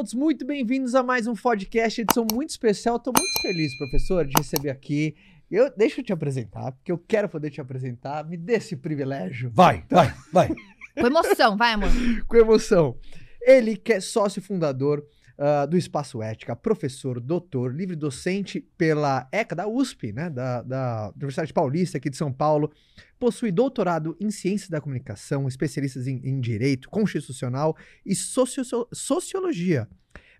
Todos muito bem-vindos a mais um podcast, edição muito especial. Estou muito feliz, professor, de receber aqui. Eu, deixa eu te apresentar, porque eu quero poder te apresentar. Me dê esse privilégio. Vai, vai, vai. Com emoção, vai, amor. Com emoção. Ele que é sócio fundador uh, do Espaço Ética, professor, doutor, livre docente pela ECA da USP, né, da, da Universidade Paulista aqui de São Paulo, possui doutorado em Ciências da Comunicação, especialistas em, em Direito Constitucional e socio Sociologia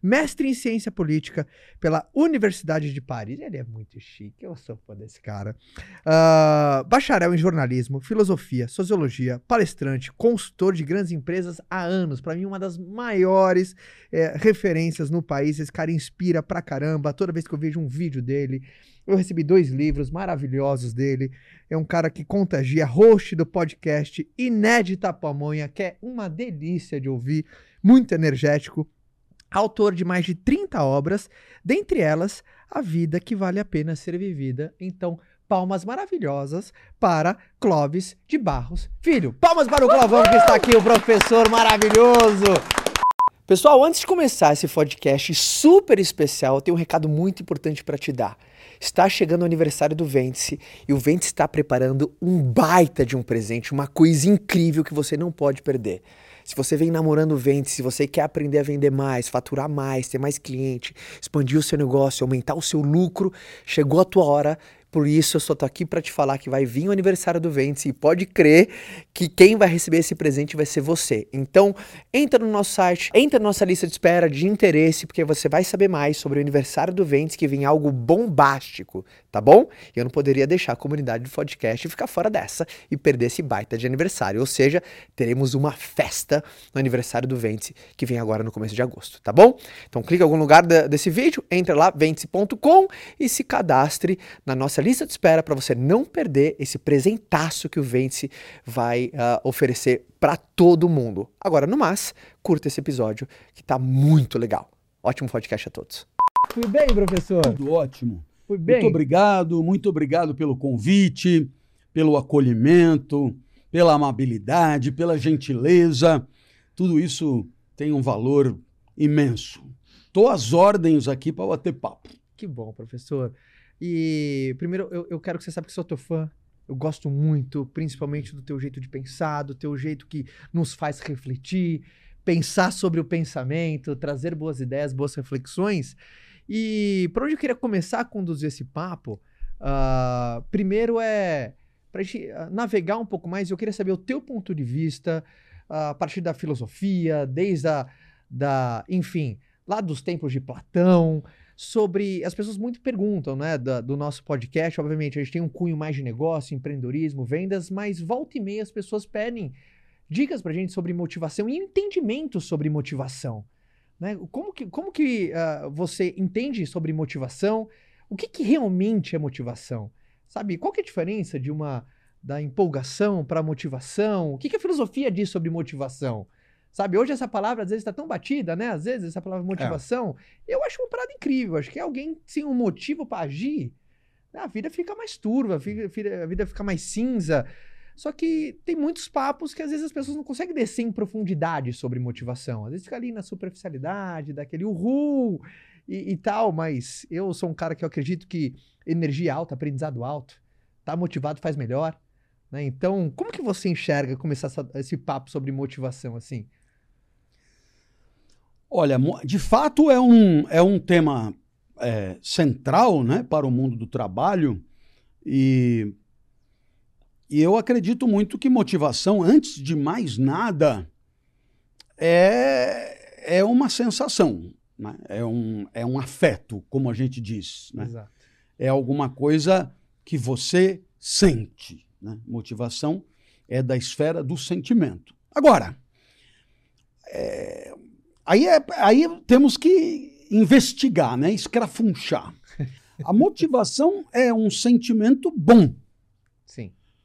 mestre em ciência política pela Universidade de Paris. Ele é muito chique, eu sou fã desse cara. Uh, bacharel em jornalismo, filosofia, sociologia, palestrante, consultor de grandes empresas há anos. Para mim, uma das maiores é, referências no país. Esse cara inspira pra caramba. Toda vez que eu vejo um vídeo dele, eu recebi dois livros maravilhosos dele. É um cara que contagia, host do podcast Inédita Pamonha, que é uma delícia de ouvir, muito energético autor de mais de 30 obras, dentre elas A Vida que Vale a Pena Ser Vivida. Então, palmas maravilhosas para Clóvis de Barros Filho. Palmas para o Clovão que está aqui, o professor maravilhoso. Pessoal, antes de começar esse podcast super especial, eu tenho um recado muito importante para te dar. Está chegando o aniversário do Vence e o Vence está preparando um baita de um presente, uma coisa incrível que você não pode perder. Se você vem namorando vende, se você quer aprender a vender mais, faturar mais, ter mais cliente, expandir o seu negócio, aumentar o seu lucro, chegou a tua hora por isso eu só tô aqui para te falar que vai vir o aniversário do Ventes e pode crer que quem vai receber esse presente vai ser você. Então, entra no nosso site, entra na nossa lista de espera de interesse, porque você vai saber mais sobre o aniversário do Ventes, que vem algo bombástico, tá bom? E eu não poderia deixar a comunidade do podcast ficar fora dessa e perder esse baita de aniversário. Ou seja, teremos uma festa no aniversário do Ventes, que vem agora no começo de agosto, tá bom? Então, clica em algum lugar desse vídeo, entra lá, ventes.com e se cadastre na nossa lista de espera para você não perder esse presentaço que o Vence vai uh, oferecer para todo mundo. Agora, no mais, curta esse episódio que tá muito legal. Ótimo podcast a todos. Fui bem, professor? Tudo ótimo. Fui bem. Muito obrigado, muito obrigado pelo convite, pelo acolhimento, pela amabilidade, pela gentileza. Tudo isso tem um valor imenso. Estou às ordens aqui para bater papo. Que bom, professor. E primeiro, eu, eu quero que você saiba que sou teu fã. Eu gosto muito, principalmente do teu jeito de pensar, do teu jeito que nos faz refletir, pensar sobre o pensamento, trazer boas ideias, boas reflexões. E por onde eu queria começar a conduzir esse papo, uh, primeiro é para gente ah, navegar um pouco mais. Eu queria saber o teu ponto de vista uh, a partir da filosofia, desde a, da, enfim, lá dos tempos de Platão, sobre. As pessoas muito perguntam, né, da, do nosso podcast. Obviamente, a gente tem um cunho mais de negócio, empreendedorismo, vendas, mas volta e meia as pessoas pedem dicas pra gente sobre motivação e entendimento sobre motivação. Né? Como que, como que uh, você entende sobre motivação? O que, que realmente é motivação? Sabe, qual que é a diferença de uma da empolgação para motivação? O que, que a filosofia diz sobre motivação? Sabe, hoje essa palavra às vezes está tão batida, né? Às vezes essa palavra motivação. É. Eu acho uma parada incrível. Acho que é alguém sem um motivo para agir, a vida fica mais turva, a vida fica mais cinza. Só que tem muitos papos que às vezes as pessoas não conseguem descer em profundidade sobre motivação. Às vezes fica ali na superficialidade, daquele uhul e, e tal, mas eu sou um cara que eu acredito que energia alta, aprendizado alto, tá motivado faz melhor. Né? Então, como que você enxerga começar essa, esse papo sobre motivação assim? Olha, de fato é um, é um tema é, central né, para o mundo do trabalho e, e eu acredito muito que motivação, antes de mais nada, é, é uma sensação, né? é, um, é um afeto, como a gente diz. Né? Exato. É alguma coisa que você sente. Né? Motivação é da esfera do sentimento. Agora, é, Aí, é, aí temos que investigar, né? escrafunchar. A motivação é um sentimento bom.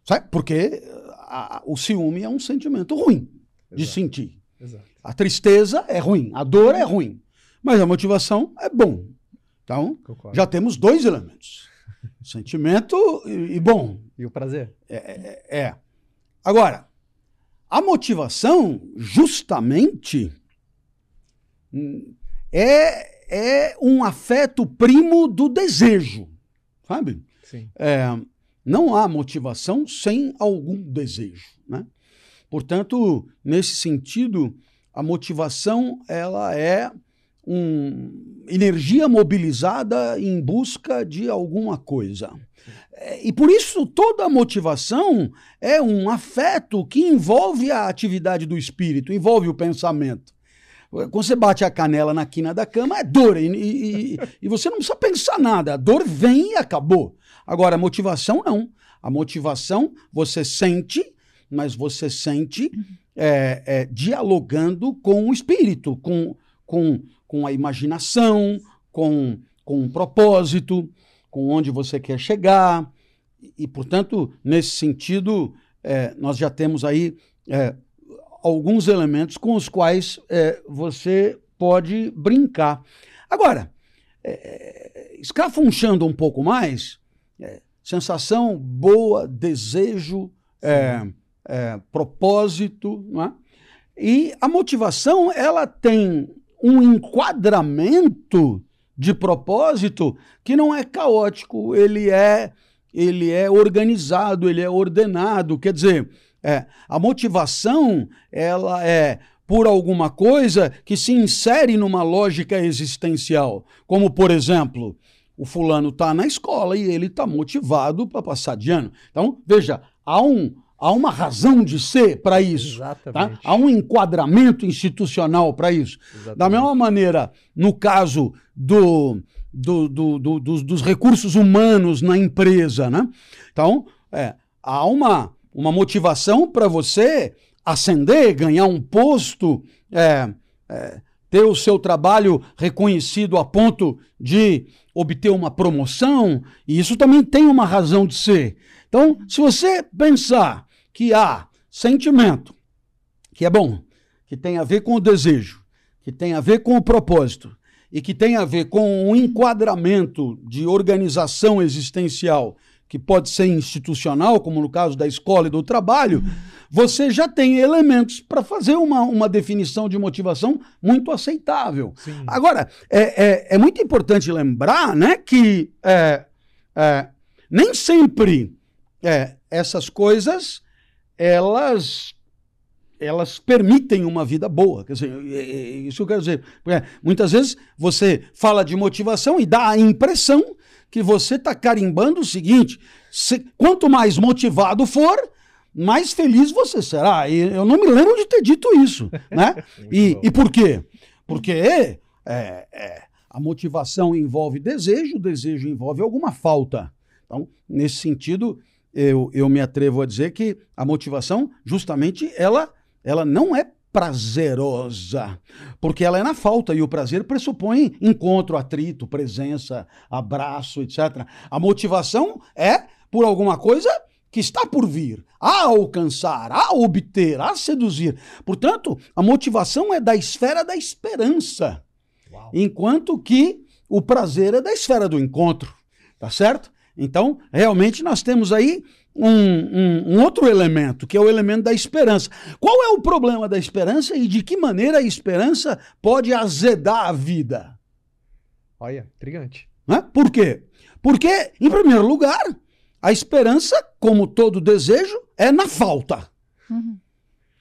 Sabe? Porque a, o ciúme é um sentimento ruim Exato. de sentir. Exato. A tristeza é ruim, a dor é ruim. Mas a motivação é bom. Então, Concordo. já temos dois elementos: sentimento e, e, bom. E o prazer. É, é, é. Agora, a motivação, justamente é, é um afeto primo do desejo, sabe? Sim. É, não há motivação sem algum desejo, né? Portanto, nesse sentido, a motivação ela é uma energia mobilizada em busca de alguma coisa. É, e por isso toda motivação é um afeto que envolve a atividade do espírito, envolve o pensamento. Quando você bate a canela na quina da cama, é dor. E, e, e, você não precisa pensar nada. A dor vem e acabou. Agora, motivação não. A motivação você sente, mas você sente é, é, dialogando com o espírito, com, com, com a imaginação, com, com propósito, com onde você quer chegar. E, portanto, nesse sentido, é, nós já temos aí é, alguns elementos com os quais é, você pode brincar. Agora, é, escafunchando um pouco mais, é, sensação boa, desejo, é, é, propósito, é? e a motivação ela tem um enquadramento de propósito que não é caótico, ele é ele é organizado, ele é ordenado, quer dizer, é, a motivação, ela é por alguma coisa que se insere numa lógica existencial. Como, por exemplo, o fulano está na escola e ele está motivado para passar de ano. Então, veja, há, um, há uma razão de ser para isso. Tá? Há um enquadramento institucional para isso. Exatamente. Da mesma maneira, no caso do, do, do, do dos, dos, recursos humanos na empresa, né? Então, é, há uma uma motivação para você ascender, ganhar um posto, é, é, ter o seu trabalho reconhecido a ponto de obter uma promoção, e isso também tem uma razão de ser. Então, se você pensar que há sentimento, que é bom, que tem a ver com o desejo, que tem a ver com o propósito, e que tem a ver com um enquadramento de organização existencial que pode ser institucional, como no caso da escola e do trabalho, você já tem elementos para fazer uma, uma definição de motivação muito aceitável. Sim. Agora, é, é, é, muito importante lembrar né, que é, é, nem sempre é, essas coisas elas elas permitem uma vida boa. Quer dizer, é, isso eu quero dizer. muitas vezes você fala de motivação e dá a impressão que você está carimbando o seguinte: se, quanto mais motivado for, mais feliz você será. E eu não me lembro de ter dito isso. Né? e, e por quê? Porque é, é, a motivação envolve desejo, o desejo envolve alguma falta. Então, nesse sentido, eu, eu me atrevo a dizer que a motivação, justamente, ela, ela não é prazerosa, porque ela é na falta e o prazer pressupõe encontro, atrito, presença, abraço, etc. A motivação é por alguma coisa que está por vir, a alcançar, a obter, a seduzir. Portanto, a motivação é da esfera da esperança, Uau. enquanto que o prazer é da esfera do encontro, tá certo? Então, realmente nós temos aí um, um, um, outro elemento, que é o elemento da esperança. Qual é o problema da esperança e de que maneira a esperança pode azedar a vida? Olha, intrigante. Né? Por quê? Porque, em primeiro lugar, a esperança, como todo desejo, é na falta. Uhum.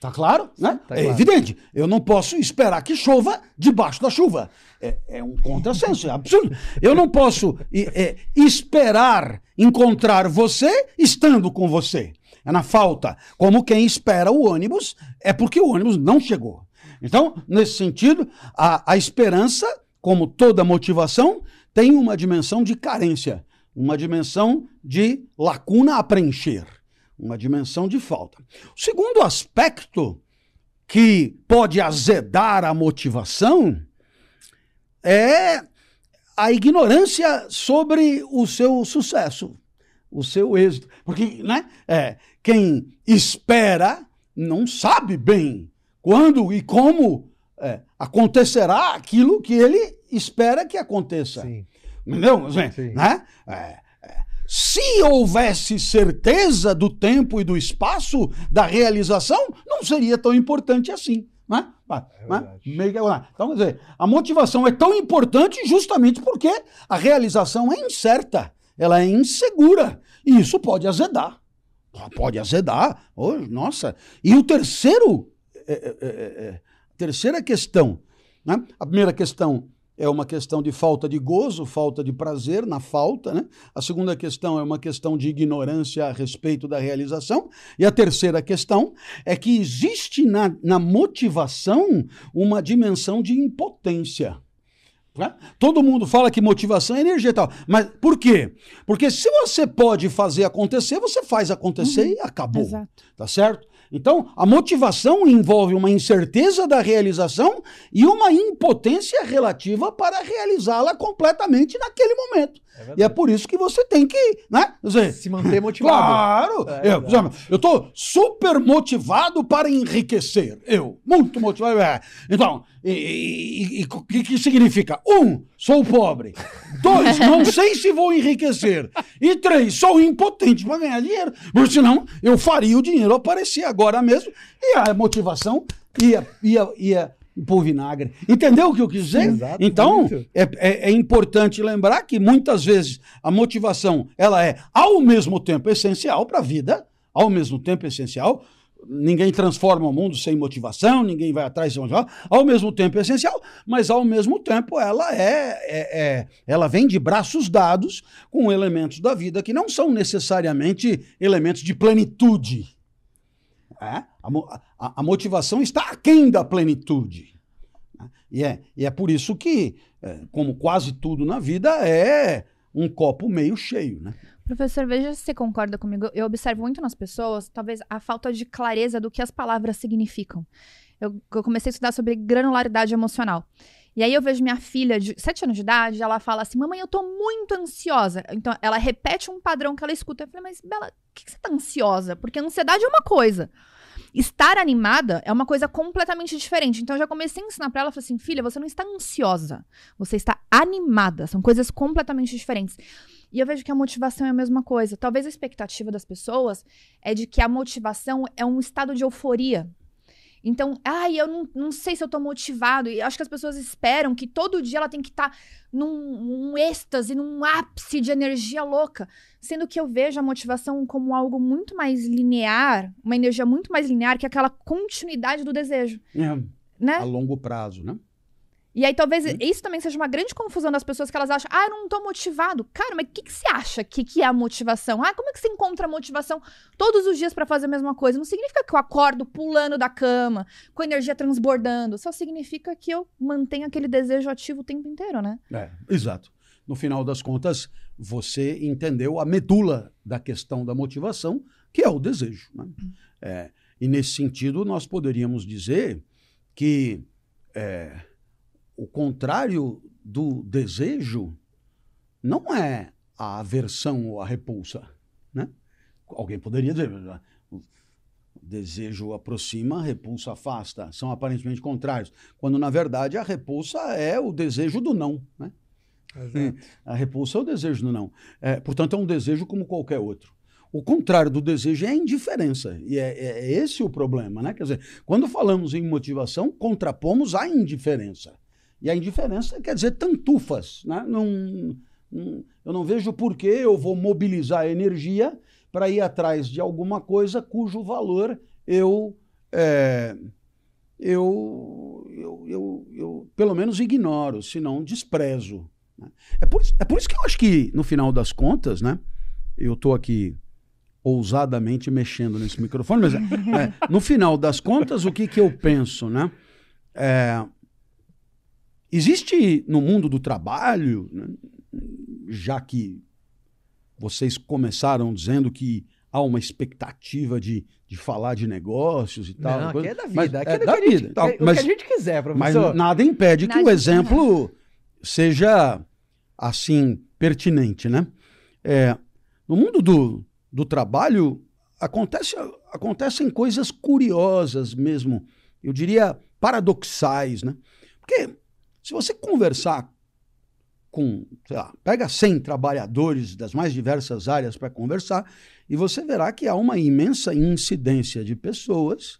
Tá claro? Né? Tá é evidente. Eu não posso esperar que chova debaixo da chuva. É, é um contrassenso, é absurdo. Eu não posso é, esperar encontrar você estando com você. É na falta. Como quem espera o ônibus, é porque o ônibus não chegou. Então, nesse sentido, a, a esperança, como toda motivação, tem uma dimensão de carência, uma dimensão de lacuna a preencher uma dimensão de falta. O segundo aspecto que pode azedar a motivação é a ignorância sobre o seu sucesso, o seu êxito. Porque né, é, quem espera não sabe bem quando e como é, acontecerá aquilo que ele espera que aconteça. Sim. Entendeu? Sim. Né? É, se houvesse certeza do tempo e do espaço da realização, não seria tão importante assim. Né? É né? Então, quer dizer, a motivação é tão importante justamente porque a realização é incerta, ela é insegura. E isso pode azedar. Pode azedar. Oh, nossa. E o terceiro, é, é, é, é terceira questão, né? a primeira questão é uma questão de falta de gozo, falta de prazer na falta. Né? A segunda questão é uma questão de ignorância a respeito da realização. E a terceira questão é que existe na, na motivação uma dimensão de impotência. Né? Todo mundo fala que motivação é energia e tal. Mas por quê? Porque se você pode fazer acontecer, você faz acontecer uhum. e acabou. Exato. Tá certo? Então, a motivação envolve uma incerteza da realização e uma impotência relativa para realizá-la completamente naquele momento. É e é por isso que você tem que, né? Dizer, Se manter motivado. Claro! É eu estou super motivado para enriquecer. Eu, muito motivado. É. Então, o que, que significa? Um, sou pobre. Dois, não sei se vou enriquecer. E três, sou impotente para ganhar dinheiro. Porque senão eu faria o dinheiro aparecer agora mesmo e a motivação ia, ia, ia por vinagre. Entendeu o que eu quis dizer? Exato, então, é, é, é, importante lembrar que muitas vezes a motivação ela é ao mesmo tempo essencial para a vida, ao mesmo tempo essencial. Ninguém transforma o mundo sem motivação, ninguém vai atrás sem motivação, ao mesmo tempo é essencial, mas ao mesmo tempo ela é, é, é ela vem de braços dados com elementos da vida que não são necessariamente elementos de plenitude. É? A, a, a, motivação está aquém da plenitude. Né? E é, e é por isso que, é, como quase tudo na vida, é um copo meio cheio. Né? Professor, veja se você concorda comigo. Eu observo muito nas pessoas, talvez, a falta de clareza do que as palavras significam. Eu, eu comecei a estudar sobre granularidade emocional. E aí eu vejo minha filha de 7 anos de idade, ela fala assim: Mamãe, eu tô muito ansiosa. Então ela repete um padrão que ela escuta. Eu falei, mas Bela, por que, que você tá ansiosa? Porque ansiedade é uma coisa. Estar animada é uma coisa completamente diferente. Então eu já comecei a ensinar para ela, falei assim, filha, você não está ansiosa, você está animada. São coisas completamente diferentes. E eu vejo que a motivação é a mesma coisa. Talvez a expectativa das pessoas é de que a motivação é um estado de euforia. Então, ai, eu não, não sei se eu tô motivado. E acho que as pessoas esperam que todo dia ela tem que estar tá num, num êxtase, num ápice de energia louca. Sendo que eu vejo a motivação como algo muito mais linear, uma energia muito mais linear que aquela continuidade do desejo. É, né? A longo prazo, né? E aí talvez hum. isso também seja uma grande confusão das pessoas que elas acham, ah, eu não tô motivado. Cara, mas o que, que você acha que, que é a motivação? Ah, como é que você encontra motivação todos os dias para fazer a mesma coisa? Não significa que eu acordo pulando da cama, com a energia transbordando. Só significa que eu mantenho aquele desejo ativo o tempo inteiro, né? É, exato. No final das contas, você entendeu a medula da questão da motivação, que é o desejo. Né? Hum. É, e nesse sentido, nós poderíamos dizer que. É, o contrário do desejo não é a aversão ou a repulsa, né? Alguém poderia dizer, o desejo aproxima, a repulsa afasta, são aparentemente contrários, quando na verdade a repulsa é o desejo do não, né? Exato. A repulsa é o desejo do não. É, portanto, é um desejo como qualquer outro. O contrário do desejo é a indiferença. E é, é, é esse o problema, né? Quer dizer, quando falamos em motivação, contrapomos a indiferença. E a indiferença quer dizer tantufas. Né? Não, não, eu não vejo por que eu vou mobilizar energia para ir atrás de alguma coisa cujo valor eu, é, eu, eu, eu, eu, pelo menos ignoro, se não desprezo. Né? É, por, é por isso que eu acho que, no final das contas, né, eu estou aqui ousadamente mexendo nesse microfone, mas é, no final das contas, o que, que eu penso? Né? É, Existe no mundo do trabalho, né, já que vocês começaram dizendo que há uma expectativa de, de falar de negócios e tal. Não, coisa, aqui é da vida, mas, aqui é, é da vida. Gente, tal, é, mas, o que a gente quiser, professor. Mas nada impede que o exemplo seja assim pertinente, né? É, no mundo do, do trabalho acontece, acontecem coisas curiosas mesmo, eu diria paradoxais, né? Porque se você conversar com, sei lá, pega 100 trabalhadores das mais diversas áreas para conversar, e você verá que há uma imensa incidência de pessoas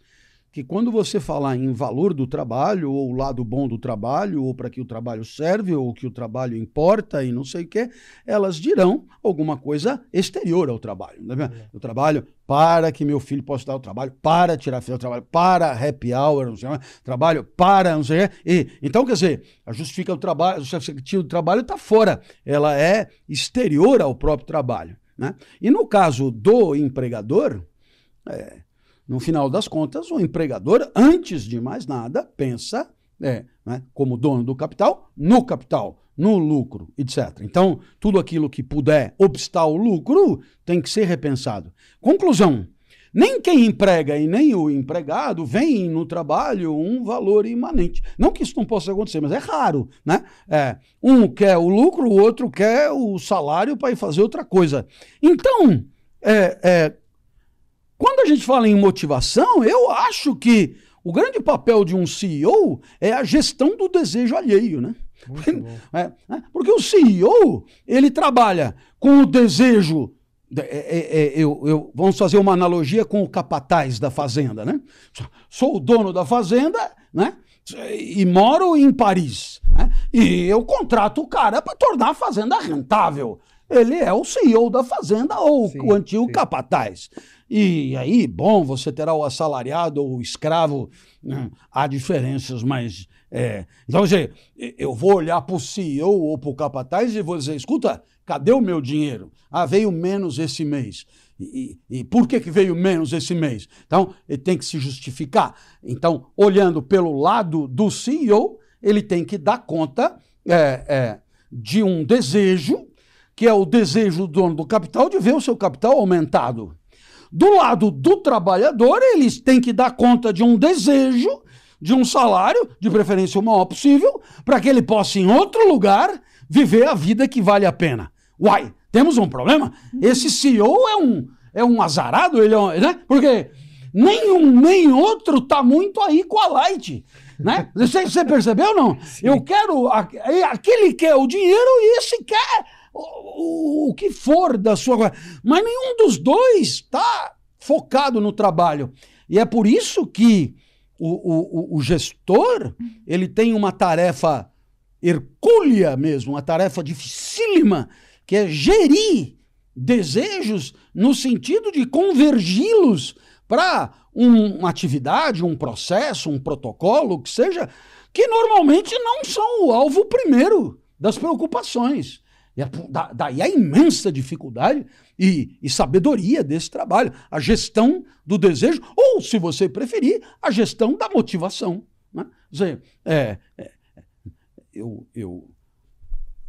que quando você falar em valor do trabalho, ou o lado bom do trabalho, ou para que o trabalho serve, ou que o trabalho importa e não sei o quê, elas dirão alguma coisa exterior ao trabalho. Né? O trabalho para que meu filho possa dar o trabalho, para tirar do trabalho, para happy hour, não sei, trabalho para não sei o quê. E, então, quer dizer, a justificativa do trabalho, a justificativa do trabalho está fora, ela é exterior ao próprio trabalho. Né? E no caso do empregador, é, no final das contas, o empregador, antes de mais nada, pensa, é, né, como dono do capital, no capital, no lucro, etc. Então, tudo aquilo que puder obstar o lucro tem que ser repensado. Conclusão: nem quem emprega e nem o empregado veem no trabalho um valor imanente. Não que isso não possa acontecer, mas é raro, né? É, um quer o lucro, o outro quer o salário para ir fazer outra coisa. Então, é, é, quando a gente fala em motivação, eu acho que o grande papel de um CEO é a gestão do desejo alheio, né? É, é, porque o CEO, ele trabalha com o desejo. É, é, é, eu, eu, vamos fazer uma analogia com o capataz da fazenda, né? Sou o dono da fazenda, né? E moro em Paris. Né? E eu contrato o cara para tornar a fazenda rentável. Ele é o CEO da fazenda ou sim, o antigo sim. capataz. E aí, bom, você terá o assalariado ou o escravo, né? há diferenças, mas. É... Então, dizer, eu vou olhar para o CEO ou para o capataz e vou dizer: escuta, cadê o meu dinheiro? Ah, veio menos esse mês. E, e, e, por que, que veio menos esse mês? Então, ele tem que se justificar. Então, olhando pelo lado do CEO, ele tem que dar conta é, é, de um desejo, que é o desejo do dono do capital de ver o seu capital aumentado. Do lado do trabalhador, eles têm que dar conta de um desejo, de um salário, de preferência o maior possível, para que ele possa, em outro lugar, viver a vida que vale a pena. Uai, temos um problema? Esse CEO é um, é um azarado, ele é um, né? Porque nenhum nem outro tá muito aí com a Light. Né? Você, você percebeu ou não? Sim. Eu quero. Aquele quer o dinheiro e esse quer o, o que for da sua. Mas nenhum dos dois está focado no trabalho. E é por isso que o, o, o gestor ele tem uma tarefa hercúlea mesmo, uma tarefa dificílima, que é gerir desejos no sentido de convergi-los para um, uma atividade, um processo, um protocolo, que seja, que normalmente não são o alvo primeiro das preocupações. Da, daí a imensa dificuldade e, e, sabedoria desse trabalho, a gestão do desejo, ou, se você preferir, a gestão da motivação. Né? Dizer, é, é, eu, eu,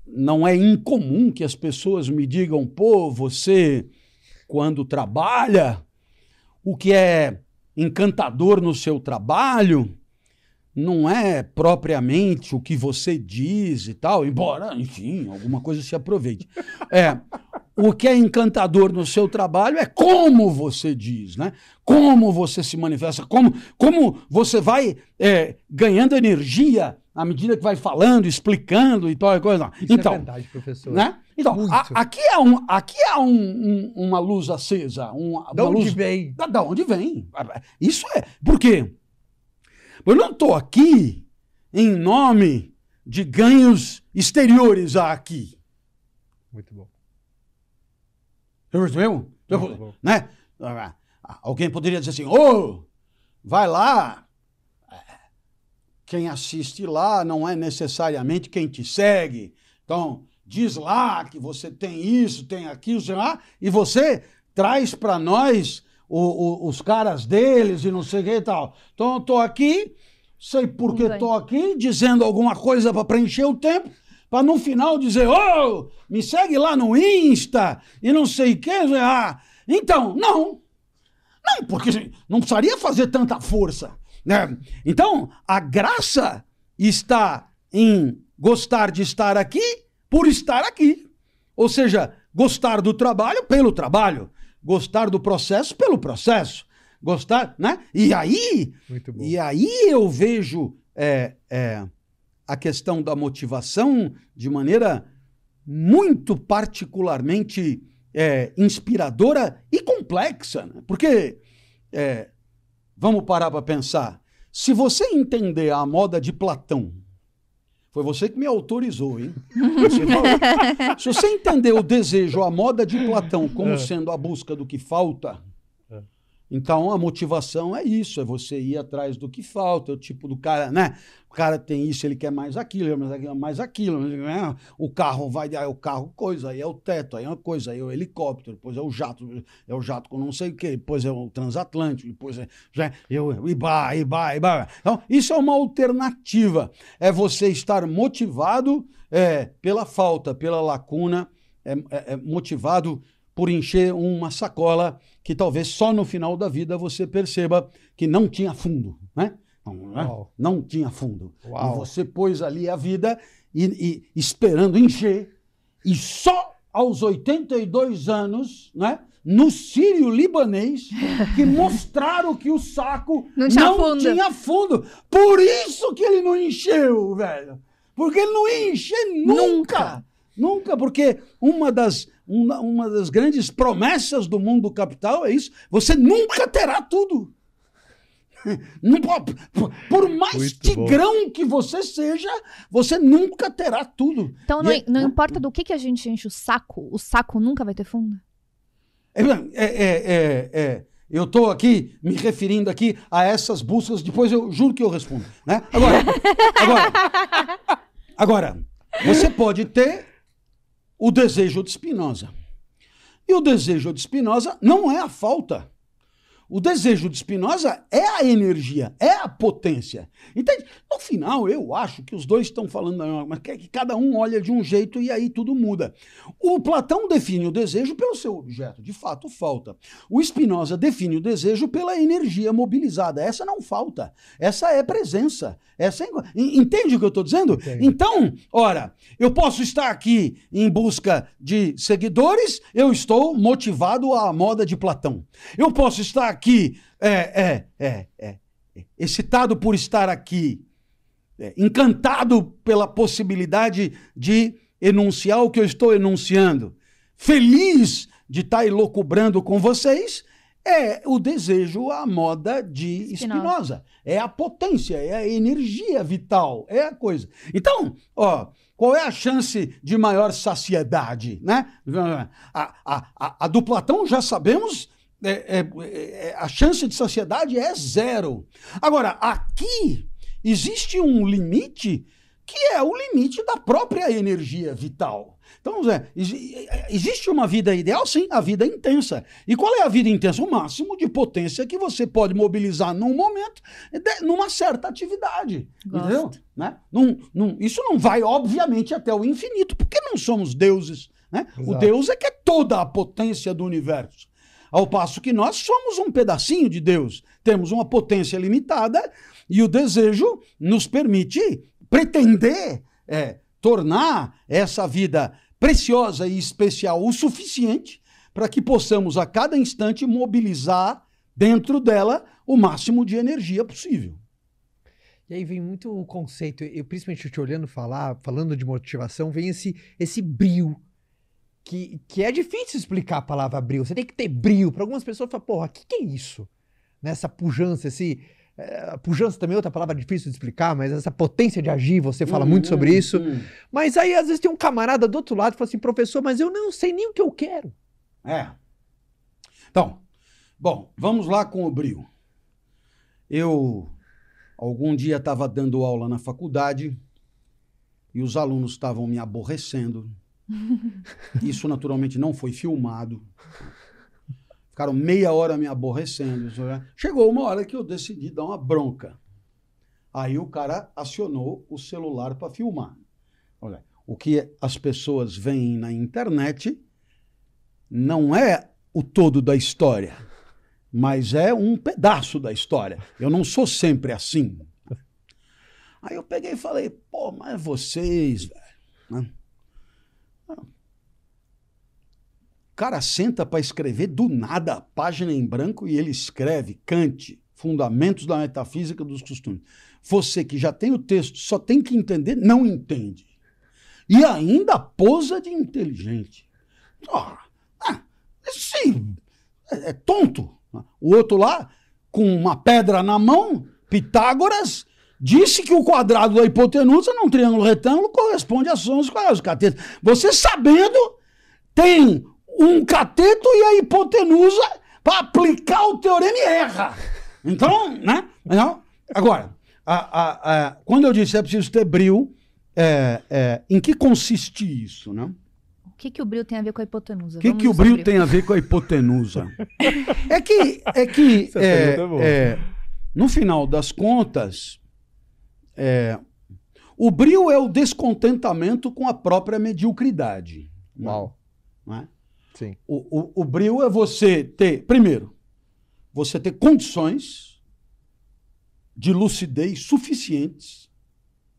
não é incomum que as pessoas me digam, pô, você, quando trabalha, o que é encantador no seu trabalho não é propriamente o que você diz e tal, embora, enfim, alguma coisa se aproveite. É, o que é encantador no seu trabalho é como você diz, né? Como você se manifesta, como, como você vai é, ganhando energia à medida que vai falando, explicando e tal coisa. Isso é então, é verdade, professor. Né? Então, a, aqui há, um, aqui há um, um, uma luz acesa. Uma, da onde luz, vem? Da, da onde vem. Isso é. Por quê? Eu não estou aqui em nome de ganhos exteriores aqui. Muito bom. Você percebeu? Muito bom. Né? Alguém poderia dizer assim: ô, oh, vai lá. Quem assiste lá não é necessariamente quem te segue. Então, diz lá que você tem isso, tem aquilo, sei lá, e você traz para nós o, o, os caras deles e não sei o que e tal. Então eu tô aqui, sei por que estou aqui, dizendo alguma coisa para preencher o tempo, para no final dizer, ô, oh, me segue lá no Insta e não sei o que. Ah, então, não. Não, porque não precisaria fazer tanta força. Né? Então, a graça está em gostar de estar aqui por estar aqui. Ou seja, gostar do trabalho pelo trabalho gostar do processo pelo processo, gostar, né? E aí, e aí eu vejo é, é, a questão da motivação de maneira muito particularmente é, inspiradora e complexa, né? porque é, vamos parar para pensar. Se você entender a moda de Platão, foi você que me autorizou, hein? Você falou. Se você entender o desejo, a moda de Platão como é. sendo a busca do que falta, então a motivação é isso, é você ir atrás do que falta, é o tipo do cara, né? O cara tem isso, ele quer mais aquilo, mais aquilo, mais aquilo. Né? O carro vai, aí o carro coisa, aí é o teto, aí é uma coisa, aí é o helicóptero, depois é o jato, é o jato com não sei o quê, depois é o transatlântico, depois é, já, eu, Iba, Iba. Então, isso é uma alternativa. É você estar motivado é, pela falta, pela lacuna, é, é, é motivado por encher uma sacola que talvez só no final da vida você perceba que não tinha fundo, né? Não, não tinha fundo. Uau. E você pôs ali a vida e, e, esperando encher, e só aos 82 anos, né? No Sírio libanês, que mostraram que o saco não, tinha, não fundo. tinha fundo. Por isso que ele não encheu, velho. Porque ele não enche nunca. Nunca, nunca porque uma das uma, uma das grandes promessas do mundo capital é isso. Você nunca terá tudo. Por mais Muito tigrão bom. que você seja, você nunca terá tudo. Então, não, é, não né? importa do que, que a gente enche o saco, o saco nunca vai ter fundo? É, é, é, é eu estou aqui me referindo aqui a essas buscas, depois eu juro que eu respondo. Né? Agora, agora, agora, você pode ter o desejo de Spinoza. E o desejo de Spinoza não é a falta. O desejo de Spinoza é a energia, é a potência. Entende? No final, eu acho que os dois estão falando, mas que cada um olha de um jeito e aí tudo muda. O Platão define o desejo pelo seu objeto, de fato falta. O Spinoza define o desejo pela energia mobilizada. Essa não falta, essa é presença. Essa é... Entende o que eu estou dizendo? Entendi. Então, ora, eu posso estar aqui em busca de seguidores, eu estou motivado à moda de Platão. Eu posso estar aqui é, é, é, é, excitado por estar aqui, é, encantado pela possibilidade de enunciar o que eu estou enunciando, feliz de estar elocubrando com vocês, é o desejo à moda de Spinoza. É a potência, é a energia vital, é a coisa. Então, ó, qual é a chance de maior saciedade, né? A, a, a, a do Platão já sabemos é, é, é, a chance de sociedade é zero. Agora, aqui existe um limite que é o limite da própria energia vital. Então, Zé, existe uma vida ideal? Sim, a vida intensa. E qual é a vida intensa? O máximo de potência que você pode mobilizar num momento, numa certa atividade. Gosto. Entendeu? Né? Num, num, isso não vai, obviamente, até o infinito, porque não somos deuses. Né? O Deus é que é toda a potência do universo. Ao passo que nós somos um pedacinho de Deus, temos uma potência limitada e o desejo nos permite pretender é, tornar essa vida preciosa e especial o suficiente para que possamos a cada instante mobilizar dentro dela o máximo de energia possível. E aí vem muito o conceito, eu principalmente te olhando falar, falando de motivação, vem esse esse brilho que, que é difícil explicar a palavra brilho. Você tem que ter brilho. Para algumas pessoas, fala, porra, o que, que é isso? Nessa pujança, esse. É, pujança também é outra palavra difícil de explicar, mas essa potência de agir, você fala muito sobre uhum, isso. Uhum. Mas aí, às vezes, tem um camarada do outro lado que fala assim, professor, mas eu não sei nem o que eu quero. É. Então, bom, vamos lá com o brilho. Eu, algum dia, estava dando aula na faculdade e os alunos estavam me aborrecendo isso naturalmente não foi filmado. Ficaram meia hora me aborrecendo. Chegou uma hora que eu decidi dar uma bronca. Aí o cara acionou o celular para filmar. Olha, o que as pessoas veem na internet não é o todo da história, mas é um pedaço da história. Eu não sou sempre assim. Aí eu peguei e falei, pô, mas vocês, velho. Né? O cara senta para escrever do nada, página em branco, e ele escreve Kant, Fundamentos da Metafísica dos Costumes. Você que já tem o texto, só tem que entender, não entende. E ainda posa de inteligente. Oh, ah, sim, é, é tonto. O outro lá com uma pedra na mão, Pitágoras disse que o quadrado da hipotenusa num triângulo retângulo corresponde a 11 quadrados. Você sabendo, tem um cateto e a hipotenusa para aplicar o teorema e erra. Então, né? Então, agora, a, a, a, quando eu disse é preciso ter bril, é, é, em que consiste isso, né? O que, que o bril tem a ver com a hipotenusa? O que, que o bril tem a ver com a hipotenusa? é que, é que é, é, no final das contas, é, o bril é o descontentamento com a própria mediocridade. Né? Uau. Não é? Sim. O, o, o bril é você ter, primeiro, você ter condições de lucidez suficientes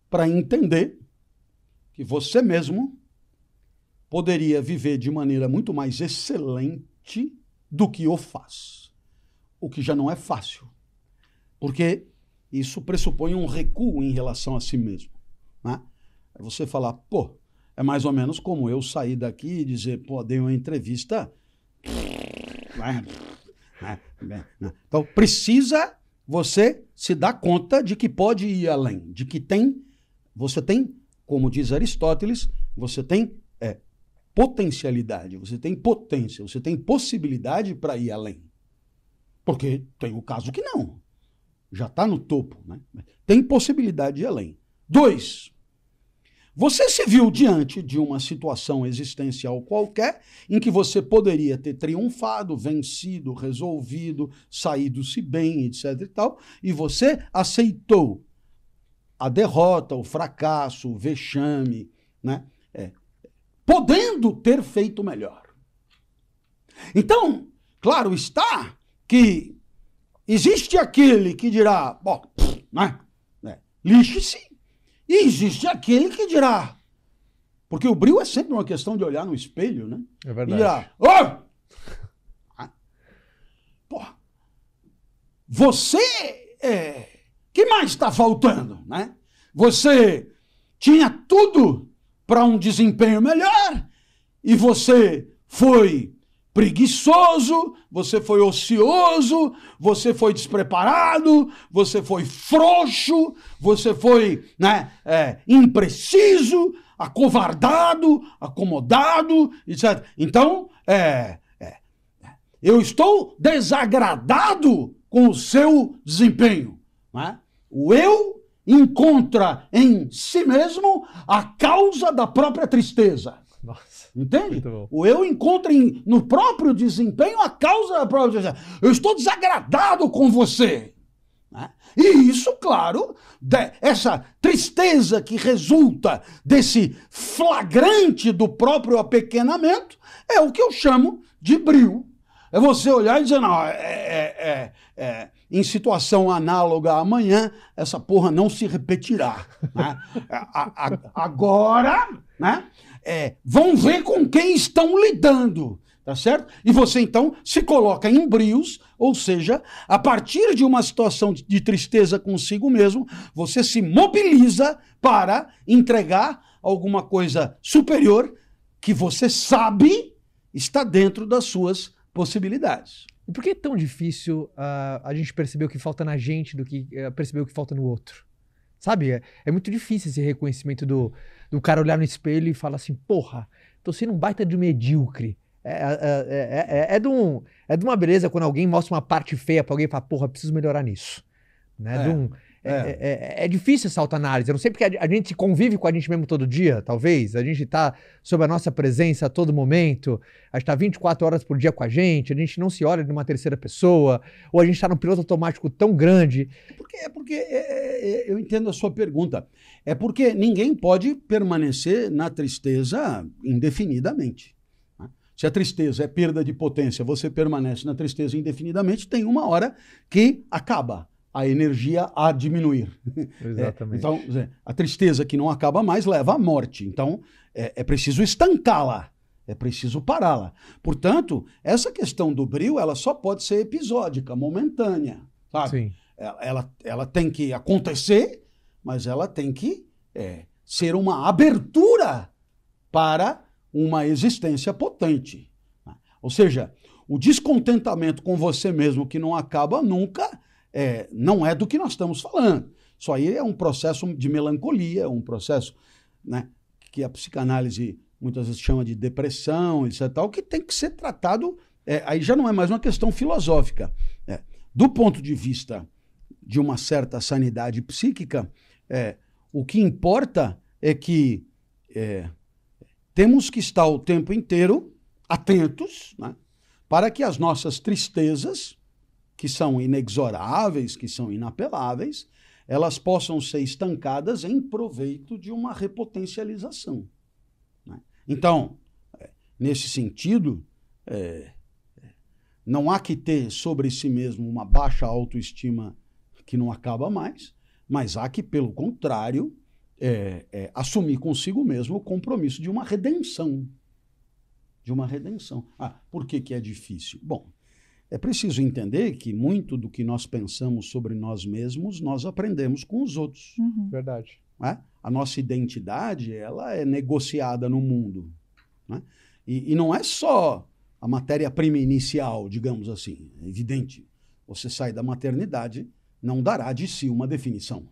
para entender que você mesmo poderia viver de maneira muito mais excelente do que o faz. O que já não é fácil. Porque isso pressupõe um recuo em relação a si mesmo. Né? É você falar, pô, é mais ou menos como eu sair daqui e dizer, pô, dei uma entrevista. Então, precisa você se dar conta de que pode ir além, de que tem, você tem, como diz Aristóteles, você tem é, potencialidade, você tem potência, você tem possibilidade para ir além. Porque tem o caso que não já está no topo, né? tem possibilidade de ir além. Dois, você se viu diante de uma situação existencial qualquer em que você poderia ter triunfado, vencido, resolvido, saído-se bem, etc e tal, e você aceitou a derrota, o fracasso, o vexame, né? É, podendo ter feito melhor. Então, claro está que Existe aquele que dirá, bom, né? É, lixe-se, e existe aquele que dirá, porque o brilho é sempre uma questão de olhar no espelho, né? É verdade. E dirá, oh! Porra, você, é, que mais está faltando, né? Você tinha tudo para um desempenho melhor e você foi preguiçoso, você foi ocioso, você foi despreparado, você foi frouxo, você foi né, é, impreciso, acovardado, acomodado, etc. Então, é, é, eu estou desagradado com o seu desempenho. Né? O eu encontra em si mesmo a causa da própria tristeza. Nossa. Entende? O eu encontra em, no próprio desempenho a causa da própria. Eu estou desagradado com você. Né? E isso, claro, de, essa tristeza que resulta desse flagrante do próprio apequenamento é o que eu chamo de brilho. É você olhar e dizer, não, é, é, é, é em situação análoga amanhã, essa porra não se repetirá. Né? a, a, agora, né? É, vão ver com quem estão lidando, tá certo? E você então se coloca em brios, ou seja, a partir de uma situação de tristeza consigo mesmo, você se mobiliza para entregar alguma coisa superior que você sabe está dentro das suas possibilidades. E por que é tão difícil uh, a gente perceber o que falta na gente do que uh, perceber o que falta no outro? Sabe? É, é muito difícil esse reconhecimento do, do cara olhar no espelho e falar assim, porra, tô sendo um baita de medíocre. É, é, é, é, de um, é de uma beleza quando alguém mostra uma parte feia pra alguém e fala, porra, preciso melhorar nisso. Né? De um, é. É, é, é, difícil essa autoanálise. Eu não sei porque a, a, gente convive com a gente mesmo todo dia, talvez. A gente está sob a nossa presença a todo momento. A gente está 24 horas por dia com a gente. A gente não se olha de uma terceira pessoa. Ou a gente está num piloto automático tão grande. É porque, é porque é, eu entendo a sua pergunta. É porque ninguém pode permanecer na tristeza indefinidamente. Né? Se a tristeza é perda de potência, você permanece na tristeza indefinidamente, tem uma hora que acaba a energia a diminuir. Exatamente. É, então, a tristeza que não acaba mais leva à morte. Então, é, é preciso estancá-la. É preciso pará-la. Portanto, essa questão do brilho, ela só pode ser episódica, momentânea. Sabe? Sim. Ela, ela, ela tem que acontecer, mas ela tem que é, ser uma abertura para uma existência potente. Ou seja, o descontentamento com você mesmo que não acaba nunca é, não é do que nós estamos falando. Isso aí é um processo de melancolia, um processo né, que a psicanálise muitas vezes chama de depressão, etc. Tal, que tem que ser tratado. É, aí já não é mais uma questão filosófica. É, do ponto de vista de uma certa sanidade psíquica, é, o que importa é que é, temos que estar o tempo inteiro atentos né, para que as nossas tristezas, que são inexoráveis, que são inapeláveis, elas possam ser estancadas em proveito de uma repotencialização. Né? Então, é, nesse sentido, é, não há que ter sobre si mesmo uma baixa autoestima que não acaba mais, mas há que, pelo contrário, é, é, assumir consigo mesmo o compromisso de uma redenção. De uma redenção. Ah, por que, que é difícil? Bom, é preciso entender que muito do que nós pensamos sobre nós mesmos, nós aprendemos com os outros. Uhum. Verdade. É? A nossa identidade, ela é negociada no mundo. Né? E, e não é só a matéria-prima inicial, digamos assim. É evidente. Você sai da maternidade, não dará de si uma definição.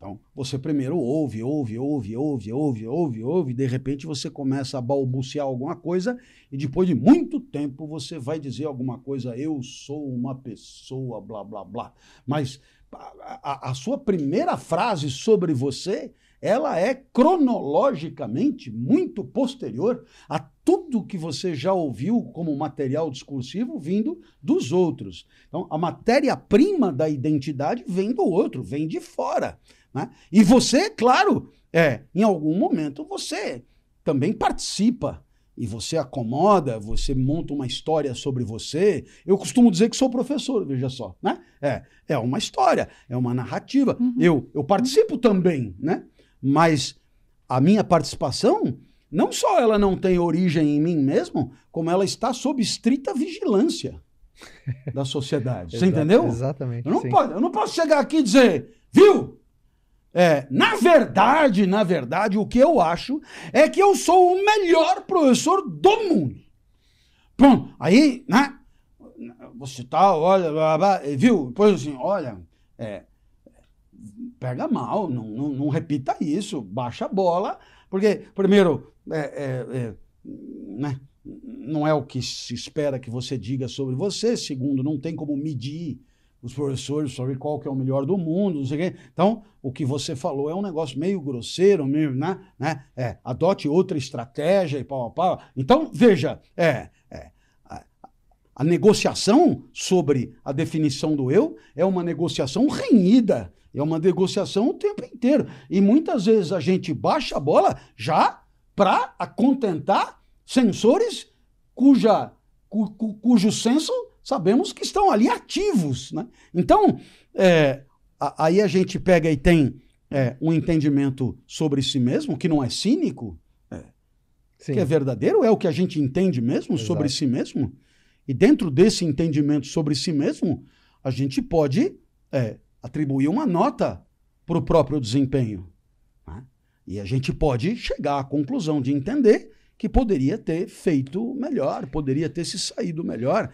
Então, você primeiro ouve, ouve, ouve, ouve, ouve, ouve, ouve, de repente você começa a balbuciar alguma coisa, e depois de muito tempo você vai dizer alguma coisa, eu sou uma pessoa, blá, blá, blá. Mas a, a, a sua primeira frase sobre você, ela é cronologicamente muito posterior a tudo que você já ouviu como material discursivo vindo dos outros. Então, a matéria-prima da identidade vem do outro, vem de fora. Né? E você, claro, é, em algum momento você também participa e você acomoda, você monta uma história sobre você. Eu costumo dizer que sou professor, veja só, né? É, é uma história, é uma narrativa. Uhum. Eu, eu participo também, né? Mas a minha participação, não só ela não tem origem em mim mesmo, como ela está sob estrita vigilância da sociedade. Você entendeu? Exatamente. Eu não, posso, eu não posso chegar aqui e dizer, viu? É, na verdade, na verdade, o que eu acho é que eu sou o melhor professor do mundo. Pronto, aí, né? Você tá, olha, blá, blá, viu? Depois assim, olha, é, pega mal, não, não, não, repita isso, baixa a bola, porque, primeiro, é, é, é, né? não é o que se espera que você diga sobre você, segundo, não tem como medir os professores sobre qual que é o melhor do mundo, não sei o quê. Então, o que você falou é um negócio meio grosseiro, meio, né? né? É, adote outra estratégia e pau a pau. Então, veja, é, é a, a, negociação sobre a definição do eu é uma negociação renhida, é uma negociação o tempo inteiro. E muitas vezes a gente baixa a bola já para contentar sensores cuja, cu, cu, cujo senso sabemos que estão ali ativos. Né? Então, é, a, aí a gente pega e tem é, um entendimento sobre si mesmo, que não é cínico, é, que é verdadeiro, é o que a gente entende mesmo Exato. sobre si mesmo. E dentro desse entendimento sobre si mesmo, a gente pode é, atribuir uma nota para o próprio desempenho. Né? E a gente pode chegar à conclusão de entender que poderia ter feito melhor, poderia ter se saído melhor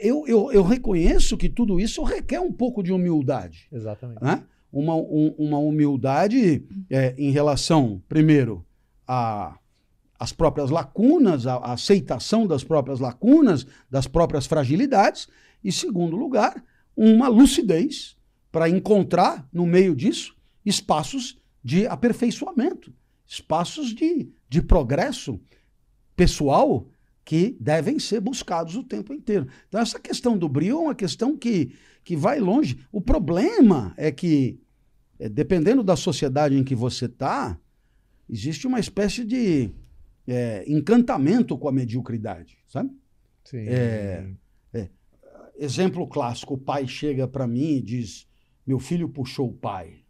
eu, eu, eu, reconheço que tudo isso requer um pouco de humildade. Exatamente. Né? Uma, um, uma humildade é, em relação, primeiro, a as próprias lacunas, a, a, aceitação das próprias lacunas, das próprias fragilidades, e, segundo lugar, uma lucidez para encontrar no meio disso espaços de aperfeiçoamento, espaços de, de progresso pessoal que devem ser buscados o tempo inteiro. Então, essa questão do brio é uma questão que, que vai longe. O problema é que, é, dependendo da sociedade em que você está, existe uma espécie de é, encantamento com a mediocridade, sabe? Sim. É, é exemplo clássico: o pai chega para mim e diz: Meu filho puxou o pai.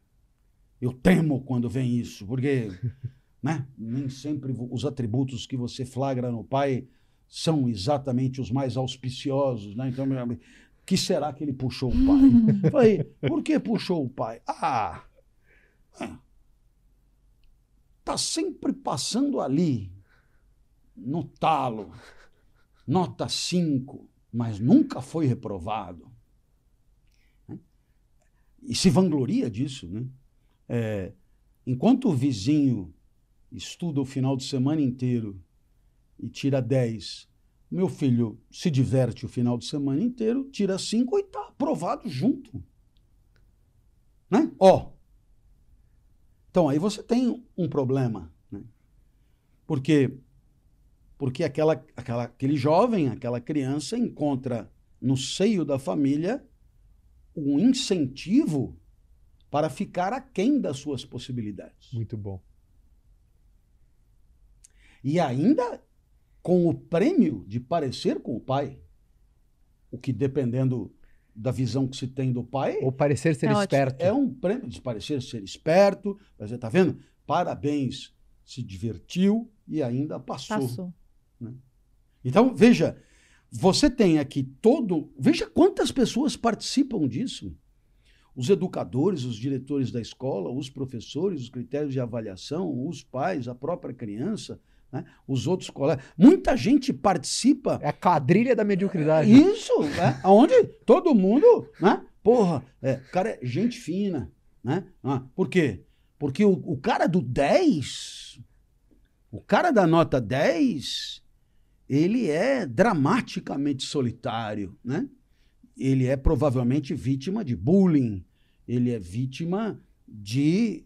Eu temo quando vem isso, porque né, nem sempre os atributos que você flagra no pai são exatamente os mais auspiciosos, né? Então, que será que ele puxou o pai? Falei, por que puxou o pai? Ah, tá sempre passando ali, no talo, nota 5, mas nunca foi reprovado. E se vangloria disso, né? É, enquanto o vizinho estuda o final de semana inteiro e tira 10, meu filho se diverte o final de semana inteiro, tira 5 e está aprovado junto. Né? Ó. Então aí você tem um problema. Né? Porque, porque aquela, aquela, aquele jovem, aquela criança encontra no seio da família um incentivo para ficar aquém das suas possibilidades. Muito bom. E ainda com o prêmio de parecer com o pai. O que, dependendo da visão que se tem do pai. Ou parecer ser é esperto. Ótimo. É um prêmio de parecer ser esperto. Você está vendo? Parabéns. Se divertiu e ainda passou. Passou. Né? Então, veja, você tem aqui todo. Veja quantas pessoas participam disso. Os educadores, os diretores da escola, os professores, os critérios de avaliação, os pais, a própria criança, né? os outros colegas. Muita gente participa. É a quadrilha da mediocridade. Isso, né? onde todo mundo, né? Porra, é, o cara é gente fina. Né? Ah, por quê? Porque o, o cara do 10, o cara da nota 10, ele é dramaticamente solitário, né? Ele é provavelmente vítima de bullying, ele é vítima de,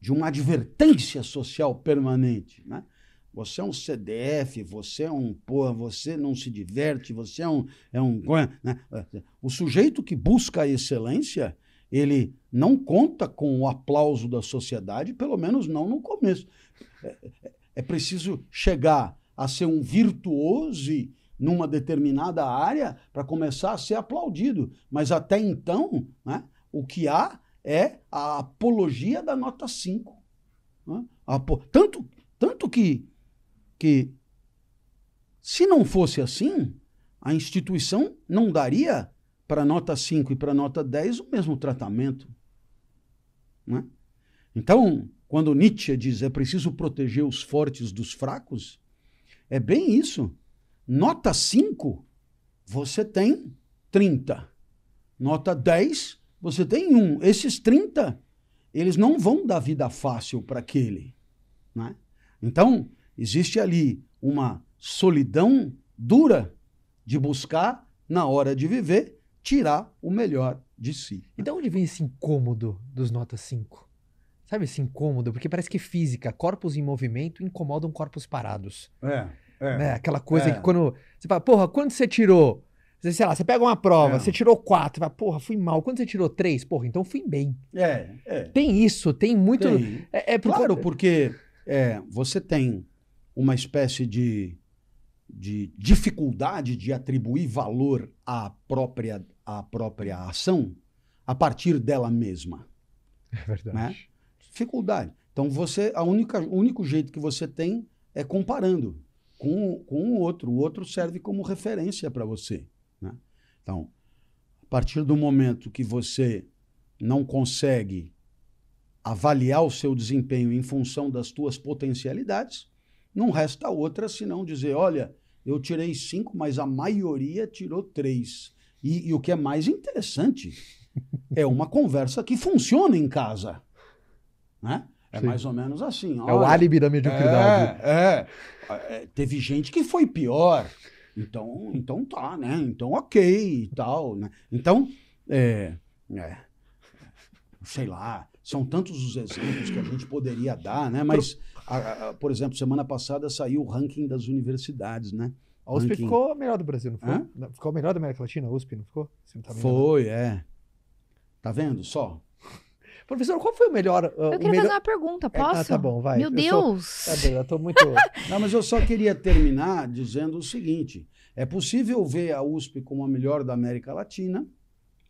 de uma advertência social permanente, né? Você é um CDF, você é um porra, você não se diverte, você é um. É um né? O sujeito que busca a excelência, ele não conta com o aplauso da sociedade, pelo menos não no começo. É, é, é preciso chegar a ser um virtuoso numa determinada área para começar a ser aplaudido. Mas até então, né, o que há é a apologia da nota 5. Né? Tanto, tanto que que, se não fosse assim, a instituição não daria para nota 5 e para nota 10 o mesmo tratamento. Né? Então, quando Nietzsche diz é preciso proteger os fortes dos fracos, é bem isso. Nota 5, você tem 30. Nota 10, você tem 1. Esses 30, eles não vão dar vida fácil para aquele. Né? Então, Existe ali uma solidão dura de buscar, na hora de viver, tirar o melhor de si. E de onde vem esse incômodo dos notas 5? Sabe esse incômodo? Porque parece que física, corpos em movimento incomodam corpos parados. É. É, né? Aquela coisa é. que quando. Você fala, porra, quando você tirou. Sei lá, você pega uma prova, é. você tirou quatro, fala, porra, fui mal. Quando você tirou três, porra, então fui bem. É, é. Tem isso, tem muito. Tem. É, é Claro, porque é, você tem uma espécie de, de dificuldade de atribuir valor à própria, à própria ação a partir dela mesma. É verdade. Né? Dificuldade. Então você, a única, o único jeito que você tem é comparando com, com o outro. O outro serve como referência para você. Né? Então, a partir do momento que você não consegue avaliar o seu desempenho em função das suas potencialidades, não resta outra senão dizer: olha, eu tirei cinco, mas a maioria tirou três. E, e o que é mais interessante é uma conversa que funciona em casa. Né? É Sim. mais ou menos assim. Olha, é o álibi da mediocridade. É, é, é, Teve gente que foi pior. Então, então tá, né? Então ok e tal. Né? Então, é, é, sei lá, são tantos os exemplos que a gente poderia dar, né? Mas a, a, por exemplo, semana passada saiu o ranking das universidades, né? A USP ranking... ficou a melhor do Brasil, não foi? Hã? Ficou a melhor da América Latina, a USP, não ficou? Não tá foi, é. Tá vendo só? Professor, qual foi o melhor? Uh, eu queria melhor... fazer uma pergunta, posso? É, ah, tá bom, vai. Meu eu Deus! Sou... Tá bem, eu tô muito... não, mas eu só queria terminar dizendo o seguinte. É possível ver a USP como a melhor da América Latina.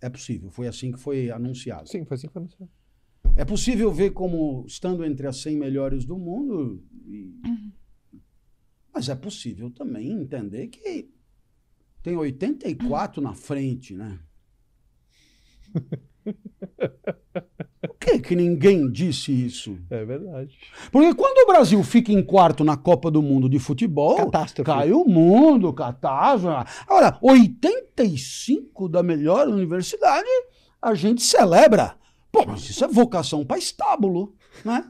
É possível. Foi assim que foi anunciado. Sim, foi assim que foi anunciado. É possível ver como estando entre as 100 melhores do mundo, e... mas é possível também entender que tem 84 na frente, né? Por que, que ninguém disse isso? É verdade. Porque quando o Brasil fica em quarto na Copa do Mundo de futebol, catástrofe. cai o mundo, catástrofe. Agora, 85 da melhor universidade a gente celebra. Pô, mas isso é vocação para estábulo, né?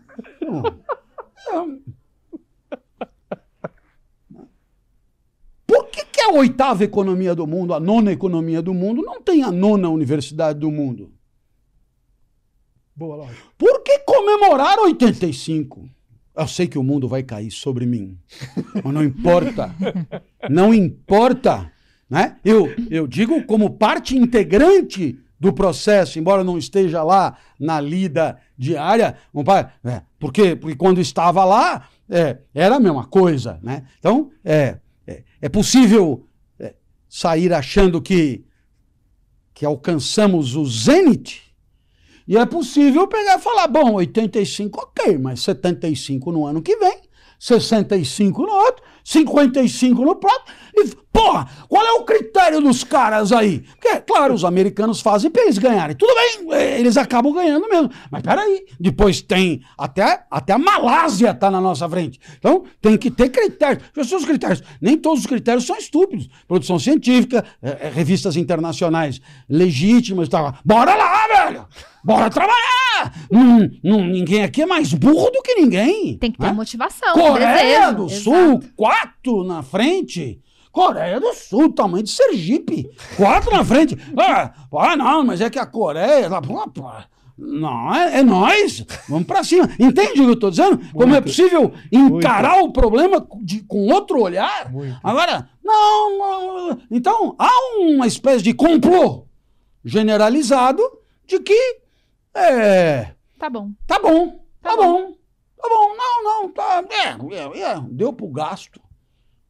Por que, que a oitava economia do mundo, a nona economia do mundo, não tem a nona universidade do mundo? Boa. Por que comemorar 85? Eu sei que o mundo vai cair sobre mim, mas não importa. Não importa. Né? Eu, eu digo como parte integrante do processo, embora não esteja lá na lida diária, é, porque, porque quando estava lá é, era a mesma coisa. Né? Então, é, é, é possível é, sair achando que, que alcançamos o zênite e é possível pegar e falar, bom, 85 ok, mas 75 no ano que vem, 65 no outro, 55 no próximo. E, porra, qual é o critério dos caras aí? Porque, claro, os americanos fazem para eles ganharem. Tudo bem, eles acabam ganhando mesmo. Mas peraí, depois tem até, até a Malásia tá na nossa frente. Então, tem que ter critérios. Quais são os critérios? Nem todos os critérios são estúpidos. Produção científica, é, é, revistas internacionais legítimas e tal. Bora lá, velho! Bora trabalhar! Hum, ninguém aqui é mais burro do que ninguém. Tem que ter né? motivação. Coreia desejo. do Exato. Sul, quatro na frente. Coreia do Sul, tamanho de Sergipe. Quatro na frente. Ah, ah não, mas é que a Coreia. lá, pô, pô, Não, é, é nós. Vamos pra cima. Entende o que eu tô dizendo? Como é possível encarar o problema de- com outro olhar? Muito. Agora, não, não. Então, há uma espécie de complô generalizado de que. É, Tá bom. Tá bom, tá, Tá bom. tá bom, não, não, tá, é, é, é, deu pro gasto,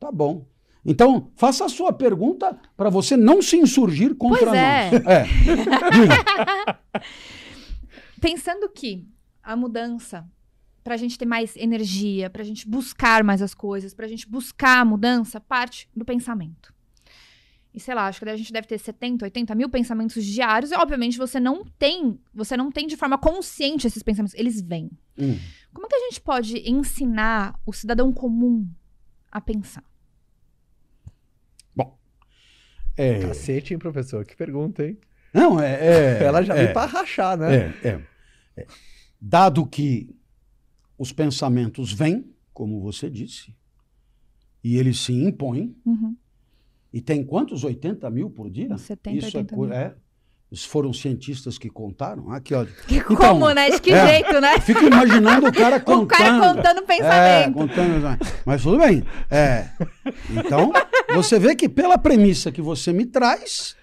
tá bom. Então, faça a sua pergunta para você não se insurgir contra Pois é. nós. É. Diga. Pensando que a mudança, pra gente ter mais energia, pra gente buscar mais as coisas, pra gente buscar a mudança, parte do pensamento. E sei lá, acho que a gente deve ter 70, 80 mil pensamentos diários. E, obviamente, você não tem, você não tem de forma consciente esses pensamentos. Eles vêm. Hum. Como que a gente pode ensinar o cidadão comum a pensar? É, Cacete, hein, professor? Que pergunta, hein? não, é, é, Ela já é, veio pra rachar, né? é, é, é. Dado que os pensamentos vêm, como você disse, e eles se impõem, Uhum. E tem quantos? 80 mil por dia? 70, Isso 80 é, mil. é. Foram cientistas que contaram. Aqui, ó. Como, né? De que é. jeito, né? Fico imaginando o cara contando. O cara contando o É, pensamento. contando. Mas tudo bem. É. Então, você vê que pela premissa que você me traz,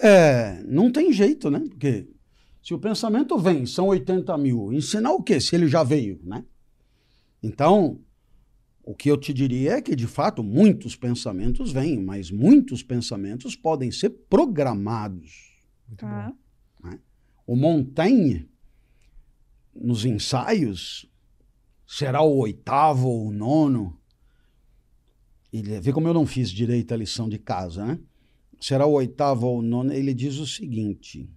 é, não tem jeito, né? Porque se o pensamento vem, são 80 mil, ensinar o quê? Se ele já veio, né? Então, o que eu te diria é que, de fato, muitos pensamentos vêm, mas muitos pensamentos podem ser programados. Muito Tá. bom. O Montaigne, nos ensaios, será o oitavo ou o nono. Ele, vê como eu não fiz direito a lição de casa, né? Será o oitavo ou o nono. Ele diz o seguinte: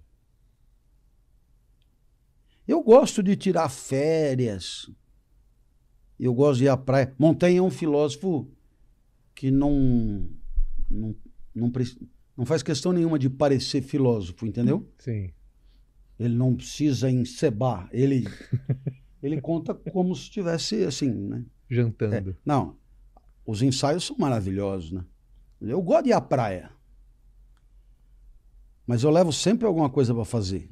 Eu gosto de tirar férias. Eu gosto de ir à praia. Montaigne é um filósofo que não, não, não, não faz questão nenhuma de parecer filósofo, entendeu? Sim. Ele não precisa encebar. Ele, ele conta como se estivesse assim, né? Jantando. Não, os ensaios são maravilhosos, né? Eu gosto de ir à praia. Mas eu levo sempre alguma coisa para fazer.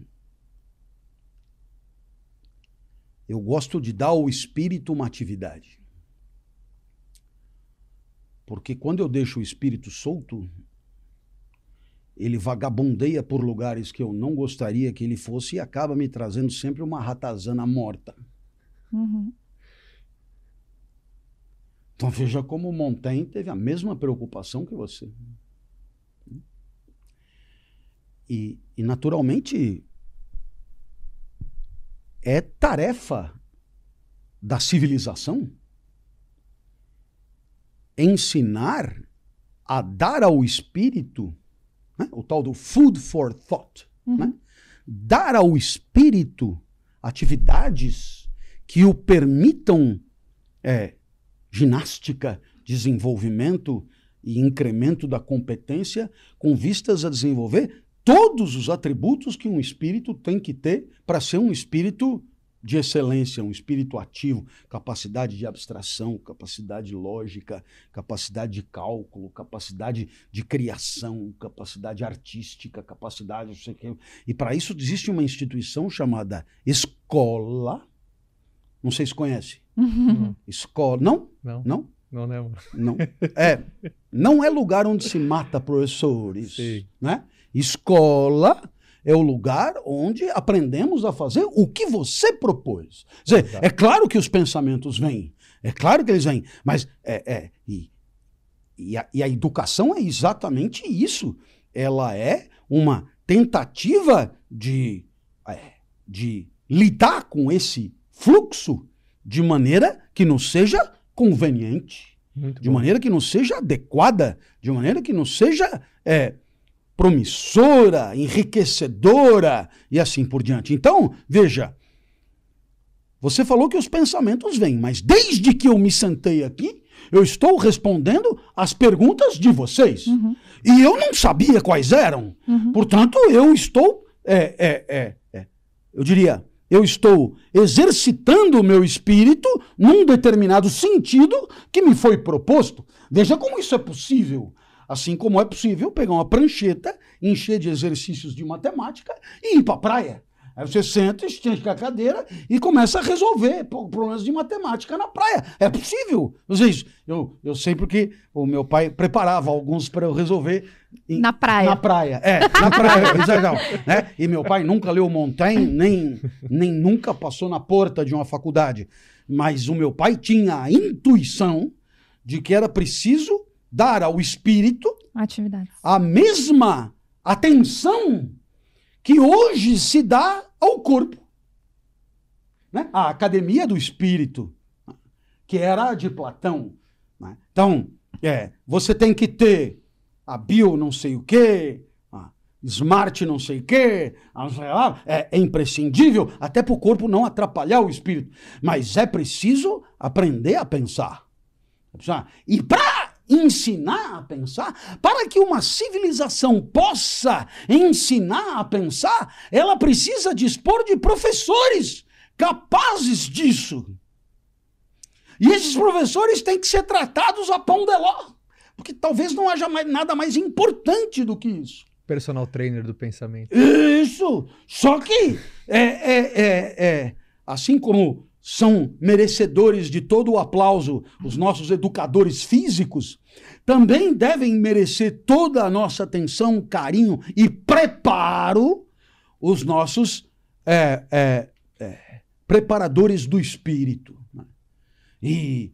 Eu gosto de dar ao espírito uma atividade. Porque quando eu deixo o espírito solto, ele vagabundeia por lugares que eu não gostaria que ele fosse e acaba me trazendo sempre uma ratazana morta. Uhum. Então veja como o Montaigne teve a mesma preocupação que você. E, e naturalmente é tarefa da civilização ensinar a dar ao espírito né, o tal do food for thought, Uhum. né? dar ao espírito atividades que o permitam é, ginástica, desenvolvimento e incremento da competência com vistas a desenvolver todos os atributos que um espírito tem que ter para ser um espírito de excelência, um espírito ativo, capacidade de abstração, capacidade lógica, capacidade de cálculo, capacidade de criação, capacidade artística, capacidade. Não sei o que. E para isso existe uma instituição chamada escola. Não sei se conhece. Uhum. Escola. Não? Não. Não? Não, né, Não. É. Não é lugar onde se mata professores. Sim. Né? Escola é o lugar onde aprendemos a fazer o que você propôs. Quer dizer, é claro que os pensamentos vêm, é claro que eles vêm, mas é, é e, e, a, e a educação é exatamente isso. Ela é uma tentativa de, é, de lidar com esse fluxo de maneira que nos seja conveniente, Muito de bom. maneira que nos seja adequada, de maneira que nos seja é, promissora, enriquecedora e assim por diante. Então, veja, você falou que os pensamentos vêm, mas desde que eu me sentei aqui, eu estou respondendo as perguntas de vocês. Uhum. E eu não sabia quais eram. Uhum. Portanto, eu estou. É, é, é, é, eu diria, eu estou exercitando o meu espírito num determinado sentido que me foi proposto. Veja como isso é possível. Assim como é possível pegar uma prancheta, encher de exercícios de matemática e ir para a praia. Aí você senta, estende a cadeira e começa a resolver problemas de matemática na praia. É possível. Vocês, eu, eu sei porque o meu pai preparava alguns para eu resolver. Em, na praia. Na praia, é, na praia, exato. Né? E meu pai nunca leu Montaigne, nem, nem nunca passou na porta de uma faculdade. Mas o meu pai tinha a intuição de que era preciso dar ao espírito Atividades. a mesma atenção que hoje se dá ao corpo. Né? A academia do espírito, que era a de Platão. Né? Então, é, você tem que ter a bio não sei o quê, a smart não sei o quê, é, é imprescindível, até para o corpo não atrapalhar o espírito. Mas é preciso aprender a pensar. E para ensinar a pensar, para que uma civilização possa ensinar a pensar, ela precisa dispor de professores capazes disso. E esses professores têm que ser tratados a pão de ló, porque talvez não haja mais, nada mais importante do que isso. Personal trainer do pensamento. Isso! Só que é, é, é, é assim como são merecedores de todo o aplauso os nossos educadores físicos, também devem merecer toda a nossa atenção, carinho e preparo os nossos é, é, é, preparadores do espírito. E,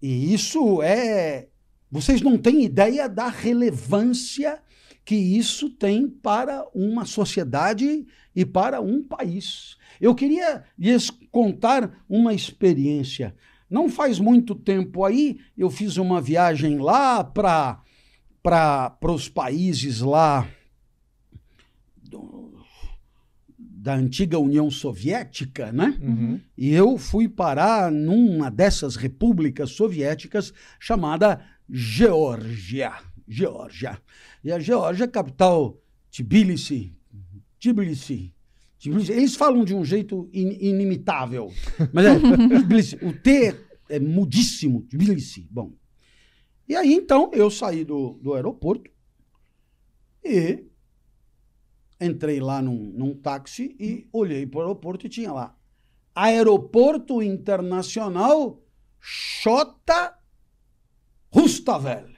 e isso é. Vocês não têm ideia da relevância que isso tem para uma sociedade e para um país. Eu queria lhes contar uma experiência. Não faz muito tempo aí, eu fiz uma viagem lá para os países lá do, da antiga União Soviética, né? Uhum. E eu fui parar numa dessas repúblicas soviéticas chamada Geórgia. Geórgia. E a Geórgia, capital Tbilisi, Tbilisi, eles falam de um jeito in, inimitável. Mas é, o T é mudíssimo. Tbilisi. Bom. E aí, então, eu saí do, do aeroporto e entrei lá num, num táxi e olhei para o aeroporto e tinha lá Aeroporto Internacional Xota Rustavel.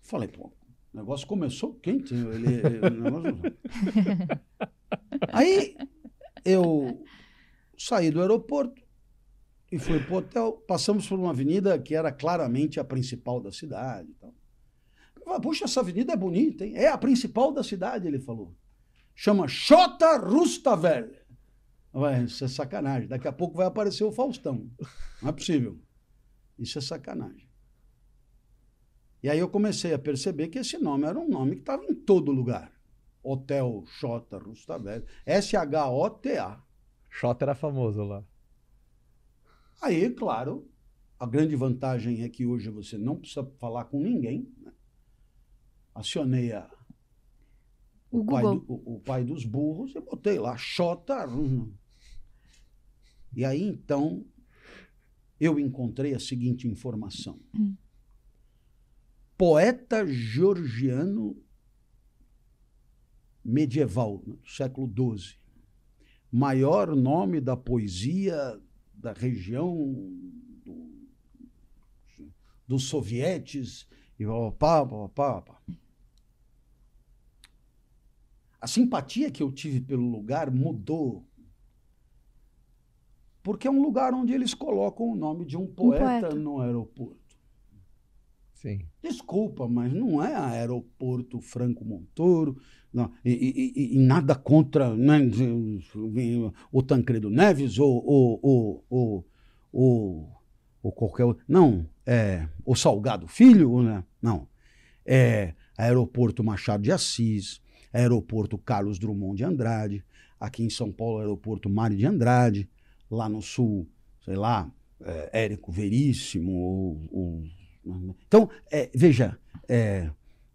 Falei, pô, o negócio começou quente. Ele, ele, negócio... Aí eu saí do aeroporto e fui para o hotel. Passamos por uma avenida que era claramente a principal da cidade. Então. Puxa, essa avenida é bonita, hein? É a principal da cidade, ele falou. Chama Xota Rustavel. Vai, isso é sacanagem. Daqui a pouco vai aparecer o Faustão. Não é possível. Isso é sacanagem. E aí eu comecei a perceber que esse nome era um nome que estava em todo lugar. Hotel Xota Rustavelli. S-H-O-T-A. Xota era famoso lá. Aí, claro, a grande vantagem é que hoje você não precisa falar com ninguém. Né? Acionei a, O, o, pai, do- o- o pai dos burros, eu botei lá, Xota. E aí, então, eu encontrei a seguinte informação. Hum. Poeta georgiano medieval, né, do século XII. Maior nome da poesia da região do- dos sovietes e pá, pá, pá, pá. A simpatia que eu tive pelo lugar mudou. Porque é um lugar onde eles colocam o nome de um poeta, poeta. no aeroporto. Sim. Desculpa, mas não é aeroporto Franco Montoro, não, e, e- e- nada contra né, o Tancredo Neves ou, ou, ou, ou, ou, ou qualquer outro. Não, é o Salgado Filho, né? não. É aeroporto Machado de Assis, aeroporto Carlos Drummond de Andrade, aqui em São Paulo, aeroporto Mário de Andrade, lá no sul, sei lá, é, Érico Veríssimo, ou, ou então, é, veja, é,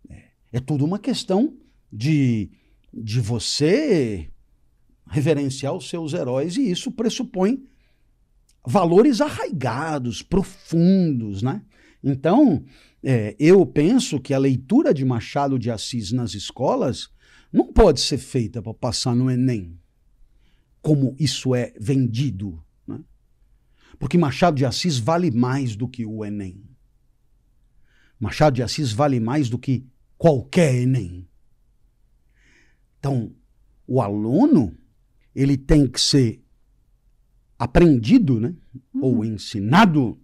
é, é tudo uma questão de, de você reverenciar os seus heróis, e isso pressupõe valores arraigados, profundos, né? Então, é, eu penso que a leitura de Machado de Assis nas escolas não pode ser feita para passar no Enem, como isso é vendido, né? Porque Machado de Assis vale mais do que o Enem. Machado de Assis vale mais do que qualquer Enem. Então, o aluno, ele tem que ser aprendido, né? Ou ensinado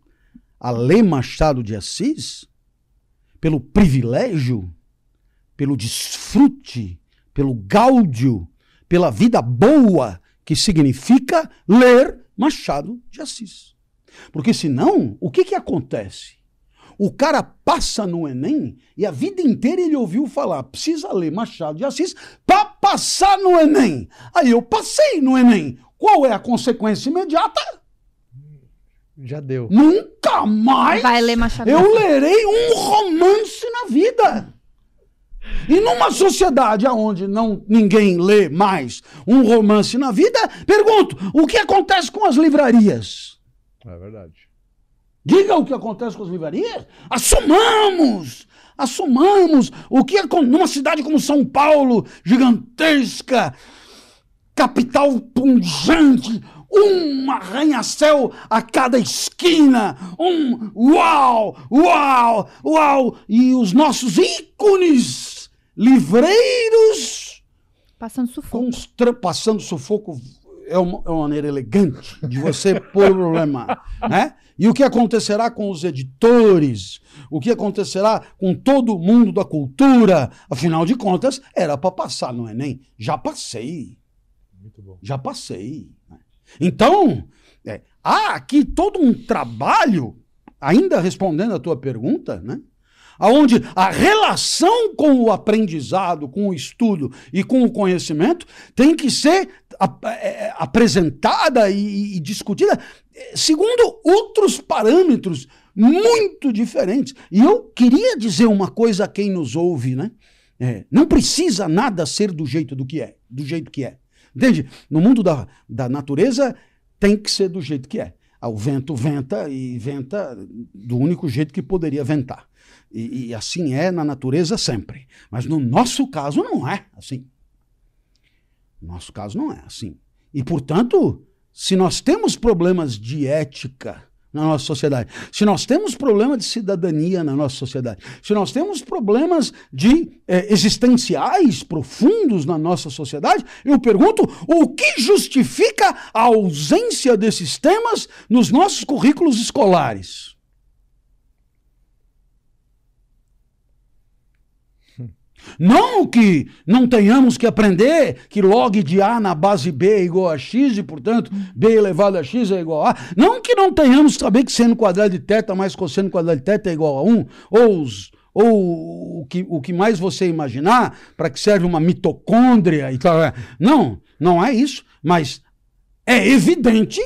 a ler Machado de Assis pelo privilégio, pelo desfrute, pelo gáudio, pela vida boa que significa ler Machado de Assis. Porque senão, o que que acontece? O cara passa no Enem e a vida inteira ele ouviu falar, precisa ler Machado de Assis para passar no Enem. Aí eu passei no Enem. Qual é a consequência imediata? Já deu. Nunca mais Vai ler Machado eu lerei um romance na vida. E numa sociedade onde não ninguém lê mais um romance na vida, pergunto, o que acontece com as livrarias? É verdade. Diga o que acontece com as livrarias. Assumamos! Assumamos o que é numa cidade como São Paulo, gigantesca, capital pungente, um arranha-céu a cada esquina, um uau, uau, uau, e os nossos ícones, livreiros, Passando sufoco. constra- passando sufoco é uma, é uma maneira elegante de você pôr o problema, né? E o que acontecerá com os editores? O que acontecerá com todo mundo da cultura? Afinal de contas, era para passar no Enem. Já passei, Muito bom. já passei. né? Então, é, há aqui todo um trabalho, ainda respondendo a tua pergunta, né? Onde a relação com o aprendizado, com o estudo e com o conhecimento tem que ser ap- é, é, apresentada e, e discutida é, segundo outros parâmetros muito diferentes. E eu queria dizer uma coisa a quem nos ouve, né? É, não precisa nada ser do jeito do que é, do jeito que é. Entende? No mundo da, da natureza tem que ser do jeito que é. O vento venta e venta do único jeito que poderia ventar. E, e assim é na natureza sempre. Mas no nosso caso não é assim. No nosso caso não é assim. E, portanto, se nós temos problemas de ética na nossa sociedade, se nós temos problema de cidadania na nossa sociedade, se nós temos problemas de eh, existenciais profundos na nossa sociedade, eu pergunto o que justifica a ausência desses temas nos nossos currículos escolares? Não que não tenhamos que aprender que log de A na base B é igual a X e, portanto, B elevado a X é igual a A. Não que não tenhamos que saber que seno quadrado de teta mais cosseno quadrado de teta é igual a 1, ou, os- ou o, que, o que mais você imaginar, para que serve uma mitocôndria e tal. é. Não, não é isso. Mas é evidente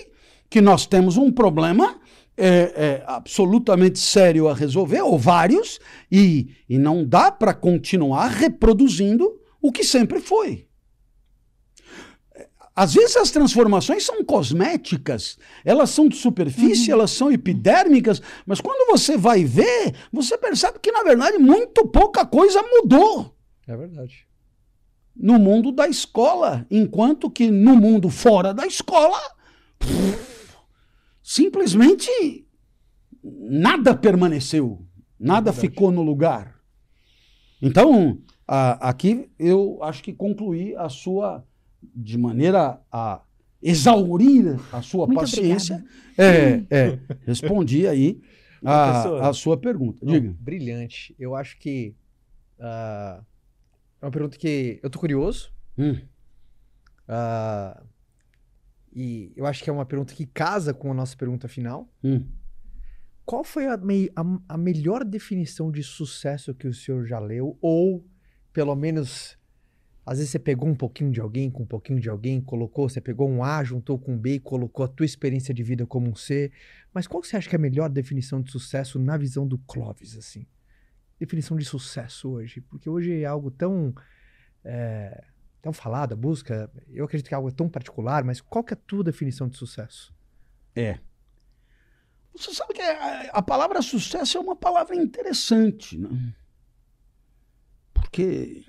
que nós temos um problema é, é, absolutamente sério a resolver, ou vários, e, e não dá para continuar reproduzindo o que sempre foi. Às vezes as transformações são cosméticas, elas são de superfície, uhum. elas são epidérmicas, mas quando você vai ver, você percebe que na verdade muito pouca coisa mudou. É verdade. No mundo da escola, enquanto que no mundo fora da escola, simplesmente nada permaneceu, nada é ficou no lugar. Então, a, aqui eu acho que concluí a sua de maneira a exaurir a sua Muito paciência, é, é, respondi aí a, a sua pergunta. Não, Diga. Brilhante. Eu acho que uh, é uma pergunta que eu tô curioso. Hum. Uh, e eu acho que é uma pergunta que casa com a nossa pergunta final. Hum. Qual foi a, me a, a melhor definição de sucesso que o senhor já leu? Ou, pelo menos, às vezes você pegou um pouquinho de alguém com um pouquinho de alguém, colocou, você pegou um A, juntou com um B e colocou a tua experiência de vida como um C. Mas qual você acha que é a melhor definição de sucesso na visão do Clóvis, assim? Definição de sucesso hoje. Porque hoje é algo tão, é, tão falado, a busca. Eu acredito que é algo tão particular, mas qual que é a tua definição de sucesso? É. Você sabe que a, a palavra sucesso é uma palavra interessante, né? Porque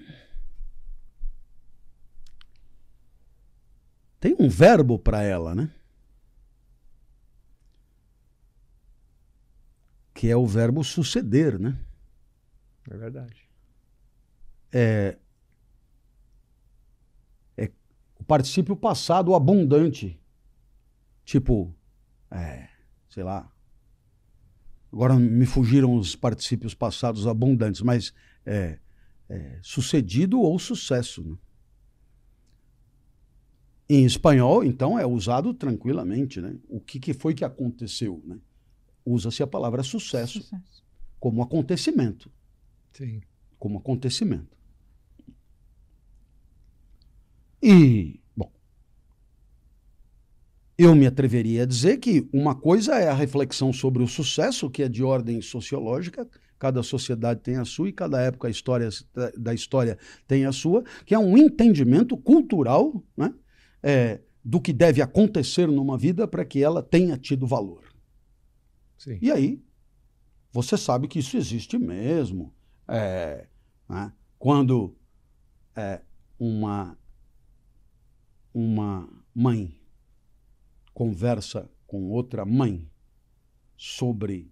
Tem um verbo para ela, né? Que é o verbo suceder, né? É verdade. É, é o particípio passado abundante. Tipo, é, sei lá. Agora me fugiram os particípios passados abundantes, mas é, é sucedido ou sucesso. Né? Em espanhol, então, é usado tranquilamente. Né? O que, que foi que aconteceu? Né? Usa-se a palavra sucesso, sucesso, como acontecimento. Sim. Como acontecimento. E, eu me atreveria a dizer que uma coisa é a reflexão sobre o sucesso, que é de ordem sociológica, cada sociedade tem a sua e cada época a história, da história tem a sua, que é um entendimento cultural, né? é, do que deve acontecer numa vida para que ela tenha tido valor. Sim. E aí, você sabe que isso existe mesmo. É, né? Quando é, uma, uma mãe conversa com outra mãe sobre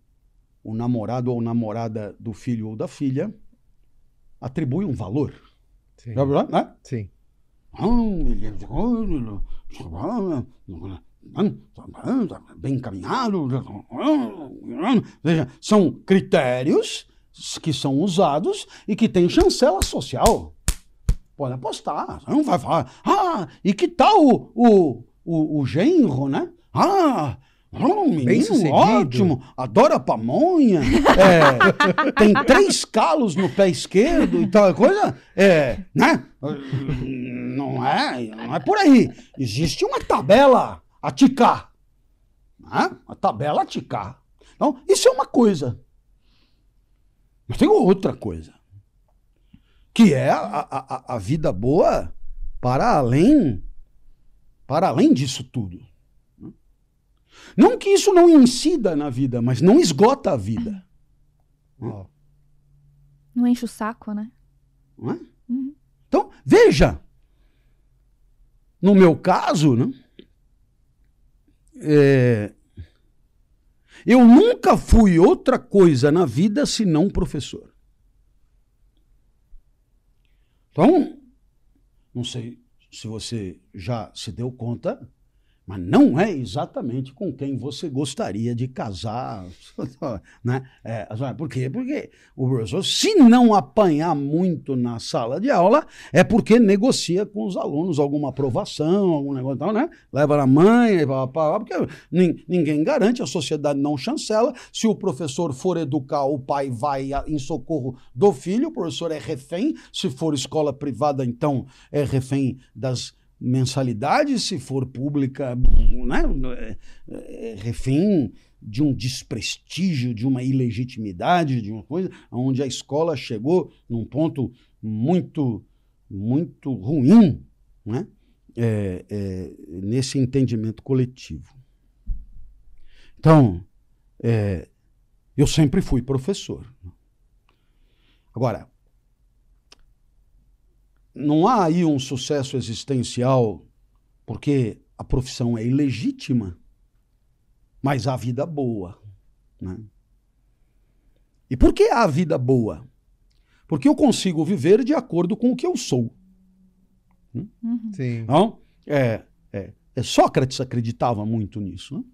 o namorado ou namorada do filho ou da filha, atribui um valor. Sim. Né? Sim. Bem encaminhado. Veja, são critérios que são usados e que têm chancela social. Pode apostar, não vai falar. Ah, e que tal o, o, o, o genro, né? Ah, um menino ótimo, adora pamonha, é, tem três calos no pé esquerdo e tal coisa, é, né? Não é, não é por aí. Existe uma tabela a ticar, né? Uma tabela a ticar. Então, isso é uma coisa. Mas tem outra coisa, que é a, a, a vida boa para além, para além disso tudo. Não que isso não incida na vida, mas não esgota a vida. Oh. Não enche o saco, né? Não é? Uhum. Então, veja. No meu caso, né? É, eu nunca fui outra coisa na vida senão professor. Então, não sei se você já se deu conta, mas não é exatamente com quem você gostaria de casar. Né? É, por quê? Porque o professor, se não apanhar muito na sala de aula, é porque negocia com os alunos alguma aprovação, algum negócio tal, né? Leva na mãe, porque ninguém garante, a sociedade não chancela. Se o professor for educar, o pai vai em socorro do filho, o professor é refém. Se for escola privada, então é refém das mensalidade, se for pública, né, é, é, refém de um desprestígio, de uma ilegitimidade, de uma coisa, onde a escola chegou num ponto muito muito ruim né? É, é, nesse entendimento coletivo. Então, é, eu sempre fui professor. Agora, não há aí um sucesso existencial porque a profissão é ilegítima, mas há vida boa. Né? E por que há vida boa? Porque eu consigo viver de acordo com o que eu sou. Hum? Uhum. Sim. Então, é, é, é, Sócrates acreditava muito nisso. Né?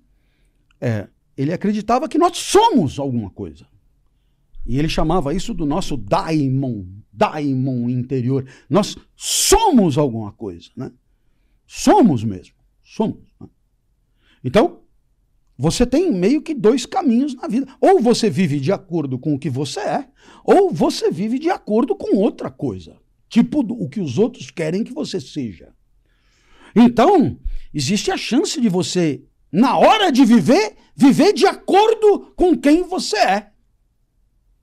É, ele acreditava que nós somos alguma coisa. E ele chamava isso do nosso daimon, daimon interior. Nós somos alguma coisa, né? Somos mesmo, somos. Né? Então, você tem meio que dois caminhos na vida. Ou você vive de acordo com o que você é, ou você vive de acordo com outra coisa. Tipo o que os outros querem que você seja. Então, existe a chance de você, na hora de viver, viver de acordo com quem você é.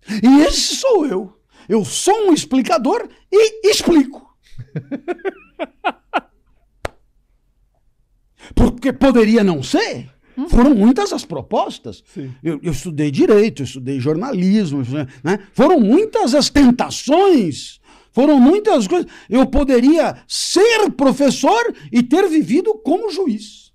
E esse sou eu. Eu sou um explicador e explico. Porque poderia não ser. Foram muitas as propostas. Eu, eu, estudei direito, eu estudei jornalismo, né? foram muitas as tentações, foram muitas coisas. Eu poderia ser professor e ter vivido como juiz.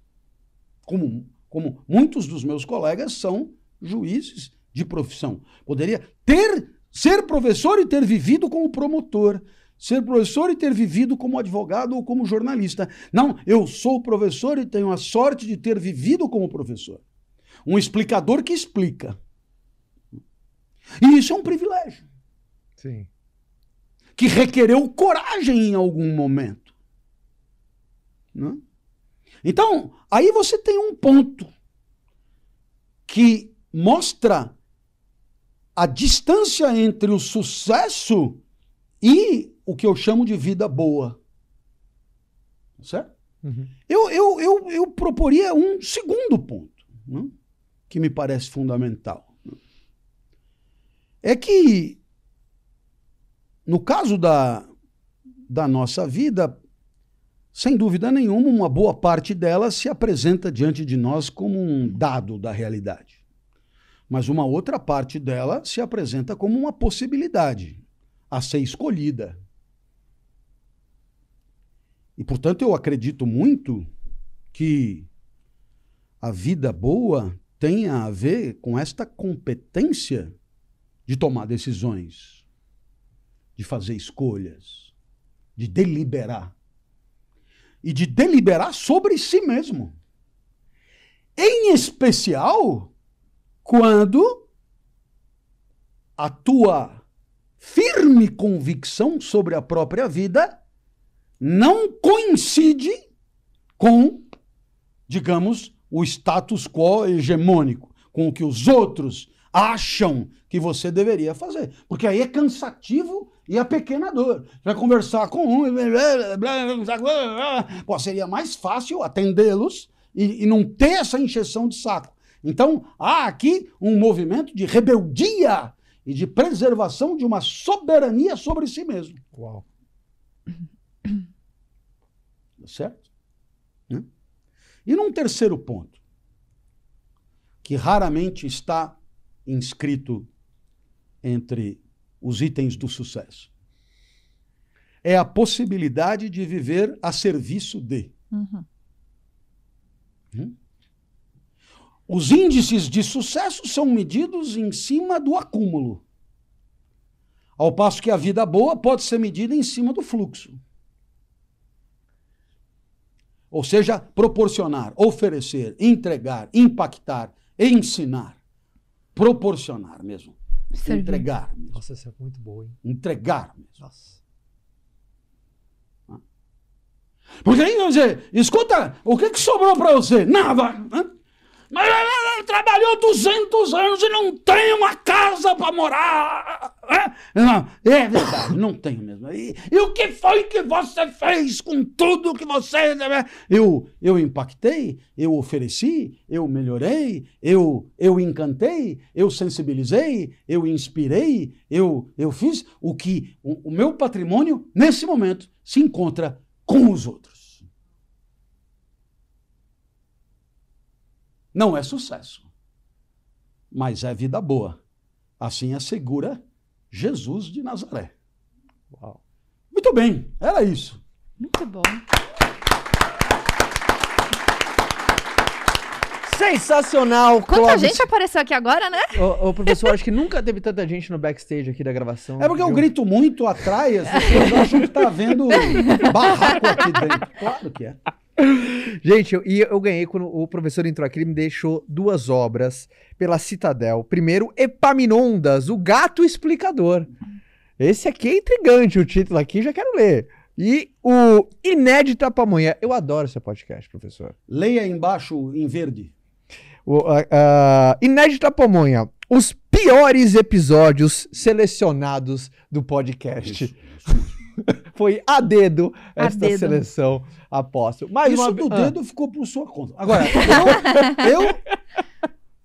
Como, como muitos dos meus colegas são juízes de profissão. Poderia ter ser professor e ter vivido como promotor ser professor e ter vivido como advogado ou como jornalista. Não, eu sou professor e tenho a sorte de ter vivido como professor. Um explicador que explica. E isso é um privilégio. Sim. Que requereu coragem em algum momento. Não? Então, aí você tem um ponto que mostra a distância entre o sucesso e o que eu chamo de vida boa. Certo? Uhum. Eu, eu, eu, eu proporia um segundo ponto, né, que me parece fundamental. É que, no caso da, da nossa vida, sem dúvida nenhuma, uma boa parte dela se apresenta diante de nós como um dado da realidade. Mas uma outra parte dela se apresenta como uma possibilidade a ser escolhida. E, portanto, eu acredito muito que a vida boa tenha a ver com esta competência de tomar decisões, de fazer escolhas, de deliberar. E de deliberar sobre si mesmo. Em especial, quando a tua firme convicção sobre a própria vida não coincide com, digamos, o status quo hegemônico, com o que os outros acham que você deveria fazer. Porque aí é cansativo e é pequenador. Vai conversar com um. Pô, seria mais fácil atendê-los e, e não ter essa encheção de saco. Então, há aqui um movimento de rebeldia e de preservação de uma soberania sobre si mesmo. Uau. Certo? Né? E num terceiro ponto, que raramente está inscrito entre os itens do sucesso, é a possibilidade de viver a serviço de. Uhum. Hum? Os índices de sucesso são medidos em cima do acúmulo. Ao passo que a vida boa pode ser medida em cima do fluxo. Ou seja, proporcionar, oferecer, entregar, impactar, ensinar. Proporcionar mesmo. Servir. Entregar mesmo. Nossa, isso é muito bom, hein? Entregar mesmo. Nossa. Porque aí, dizer, escuta, o que, que sobrou para você? Nada. Mas ele trabalhou 200 anos e não tem uma casa para morar. É? Não, é verdade, não tenho mesmo. E, e, o que foi que você fez com tudo que você. Eu, eu impactei, eu ofereci, eu melhorei, eu, eu encantei, eu sensibilizei, eu inspirei, eu, eu fiz o que o, o meu patrimônio, nesse momento, se encontra com os outros. Não é sucesso, mas é vida boa. Assim assegura Jesus de Nazaré. Uau. Muito bem, era isso. Muito bom. Sensacional, Quanta Clóvis. gente apareceu aqui agora, né? Ô, ô, professor, acho que nunca teve tanta gente no backstage aqui da gravação. É porque eu grito muito, atrai, as pessoas acham que tá vendo barraco aqui dentro. Claro que é. Gente, eu, e eu ganhei quando o professor entrou aqui, ele me deixou duas obras pela Citadel. Primeiro, Epaminondas, o gato explicador. Esse aqui é intrigante, o título aqui, já quero ler. E o Inédita Pamonha. Eu adoro esse podcast, professor. Leia embaixo em verde. O, uh, uh, Inédita Pamonha. Os piores episódios selecionados do podcast. Isso, isso. Foi a dedo esta dedo. seleção, aposto. Mas Isso uma... do ah. dedo ficou por sua conta. Agora, eu, eu,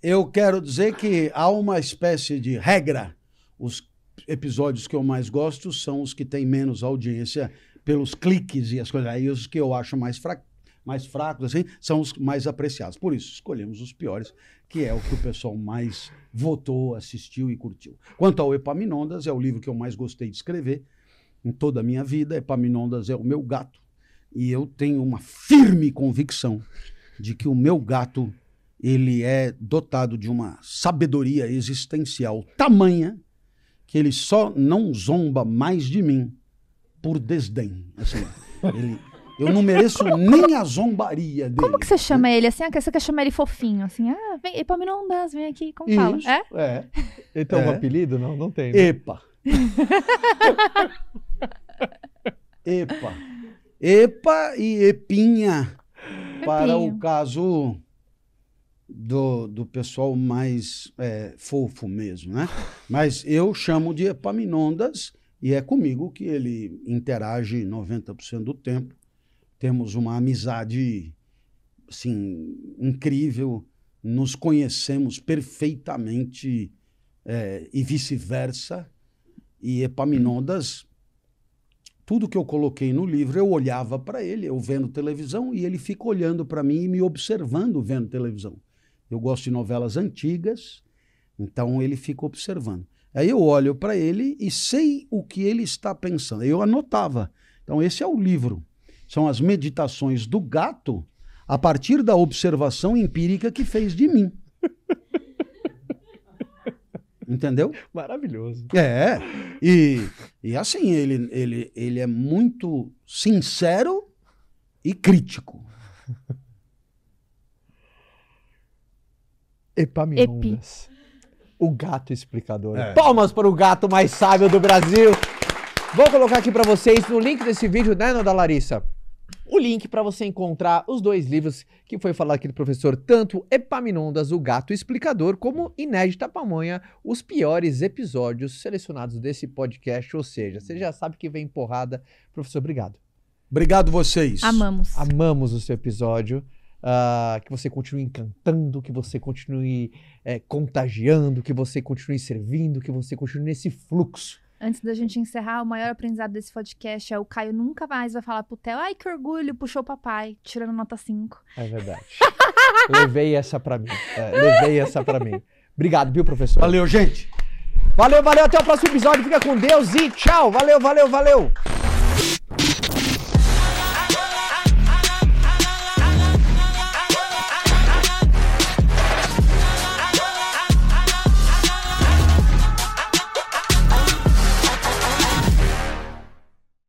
eu quero dizer que há uma espécie de regra. Os episódios que eu mais gosto são os que têm menos audiência pelos cliques e as coisas. Aí os que eu acho mais fracos mais fracos, assim, são os mais apreciados. Por isso, escolhemos os piores, que é o que o pessoal mais votou, assistiu e curtiu. Quanto ao Epaminondas, é o livro que eu mais gostei de escrever em toda a minha vida. Epaminondas é o meu gato. E eu tenho uma firme convicção de que o meu gato ele é dotado de uma sabedoria existencial tamanha que ele só não zomba mais de mim por desdém. Assim, ele, eu não mereço nem a zombaria dele. Como que você chama ele assim? Ah, você quer chamar ele fofinho, assim? Ah, vem, Epaminondas, vem aqui, como Isso, fala? É? é. Ele tem é. um apelido? Não, não tem. Né? Epa. Epa. Epa e Epinha. Para o caso do, do pessoal mais é, fofo mesmo, né? Mas eu chamo de Epaminondas e é comigo que ele interage 90% do tempo. Temos uma amizade, assim, incrível. Nos conhecemos perfeitamente é, e vice-versa. E Epaminondas tudo que eu coloquei no livro, eu olhava para ele, eu vendo televisão, e ele fica olhando para mim e me observando vendo televisão. Eu gosto de novelas antigas, então ele fica observando. Aí eu olho para ele e sei o que ele está pensando. Eu anotava. Então, esse é o livro. São as meditações do gato a partir da observação empírica que fez de mim. Entendeu? Maravilhoso. É. E, e assim, ele, ele, ele é muito sincero e crítico. Epaminondas. Epi. O gato explicador. É. Palmas para o gato mais sábio do Brasil. Vou colocar aqui para vocês no link desse vídeo, né, da Larissa? O link para você encontrar os dois livros que foi falar aqui do professor, tanto Epaminondas, o Gato Explicador, como Inédita Pamonha, os piores episódios selecionados desse podcast. Ou seja, você já sabe que vem porrada. Professor, obrigado. Obrigado vocês. Amamos. Amamos o seu episódio. Uh, que você continue encantando, que você continue é, contagiando, que você continue servindo, que você continue nesse fluxo Antes da gente encerrar, o maior aprendizado desse podcast é o Caio nunca mais vai falar pro Theo, ai que orgulho, puxou o papai, tirando nota 5. É verdade. levei essa pra mim. É, levei essa pra mim. Obrigado, viu, professor? Valeu, gente. Valeu, valeu. Até o próximo episódio. Fica com Deus e tchau. Valeu, valeu, valeu.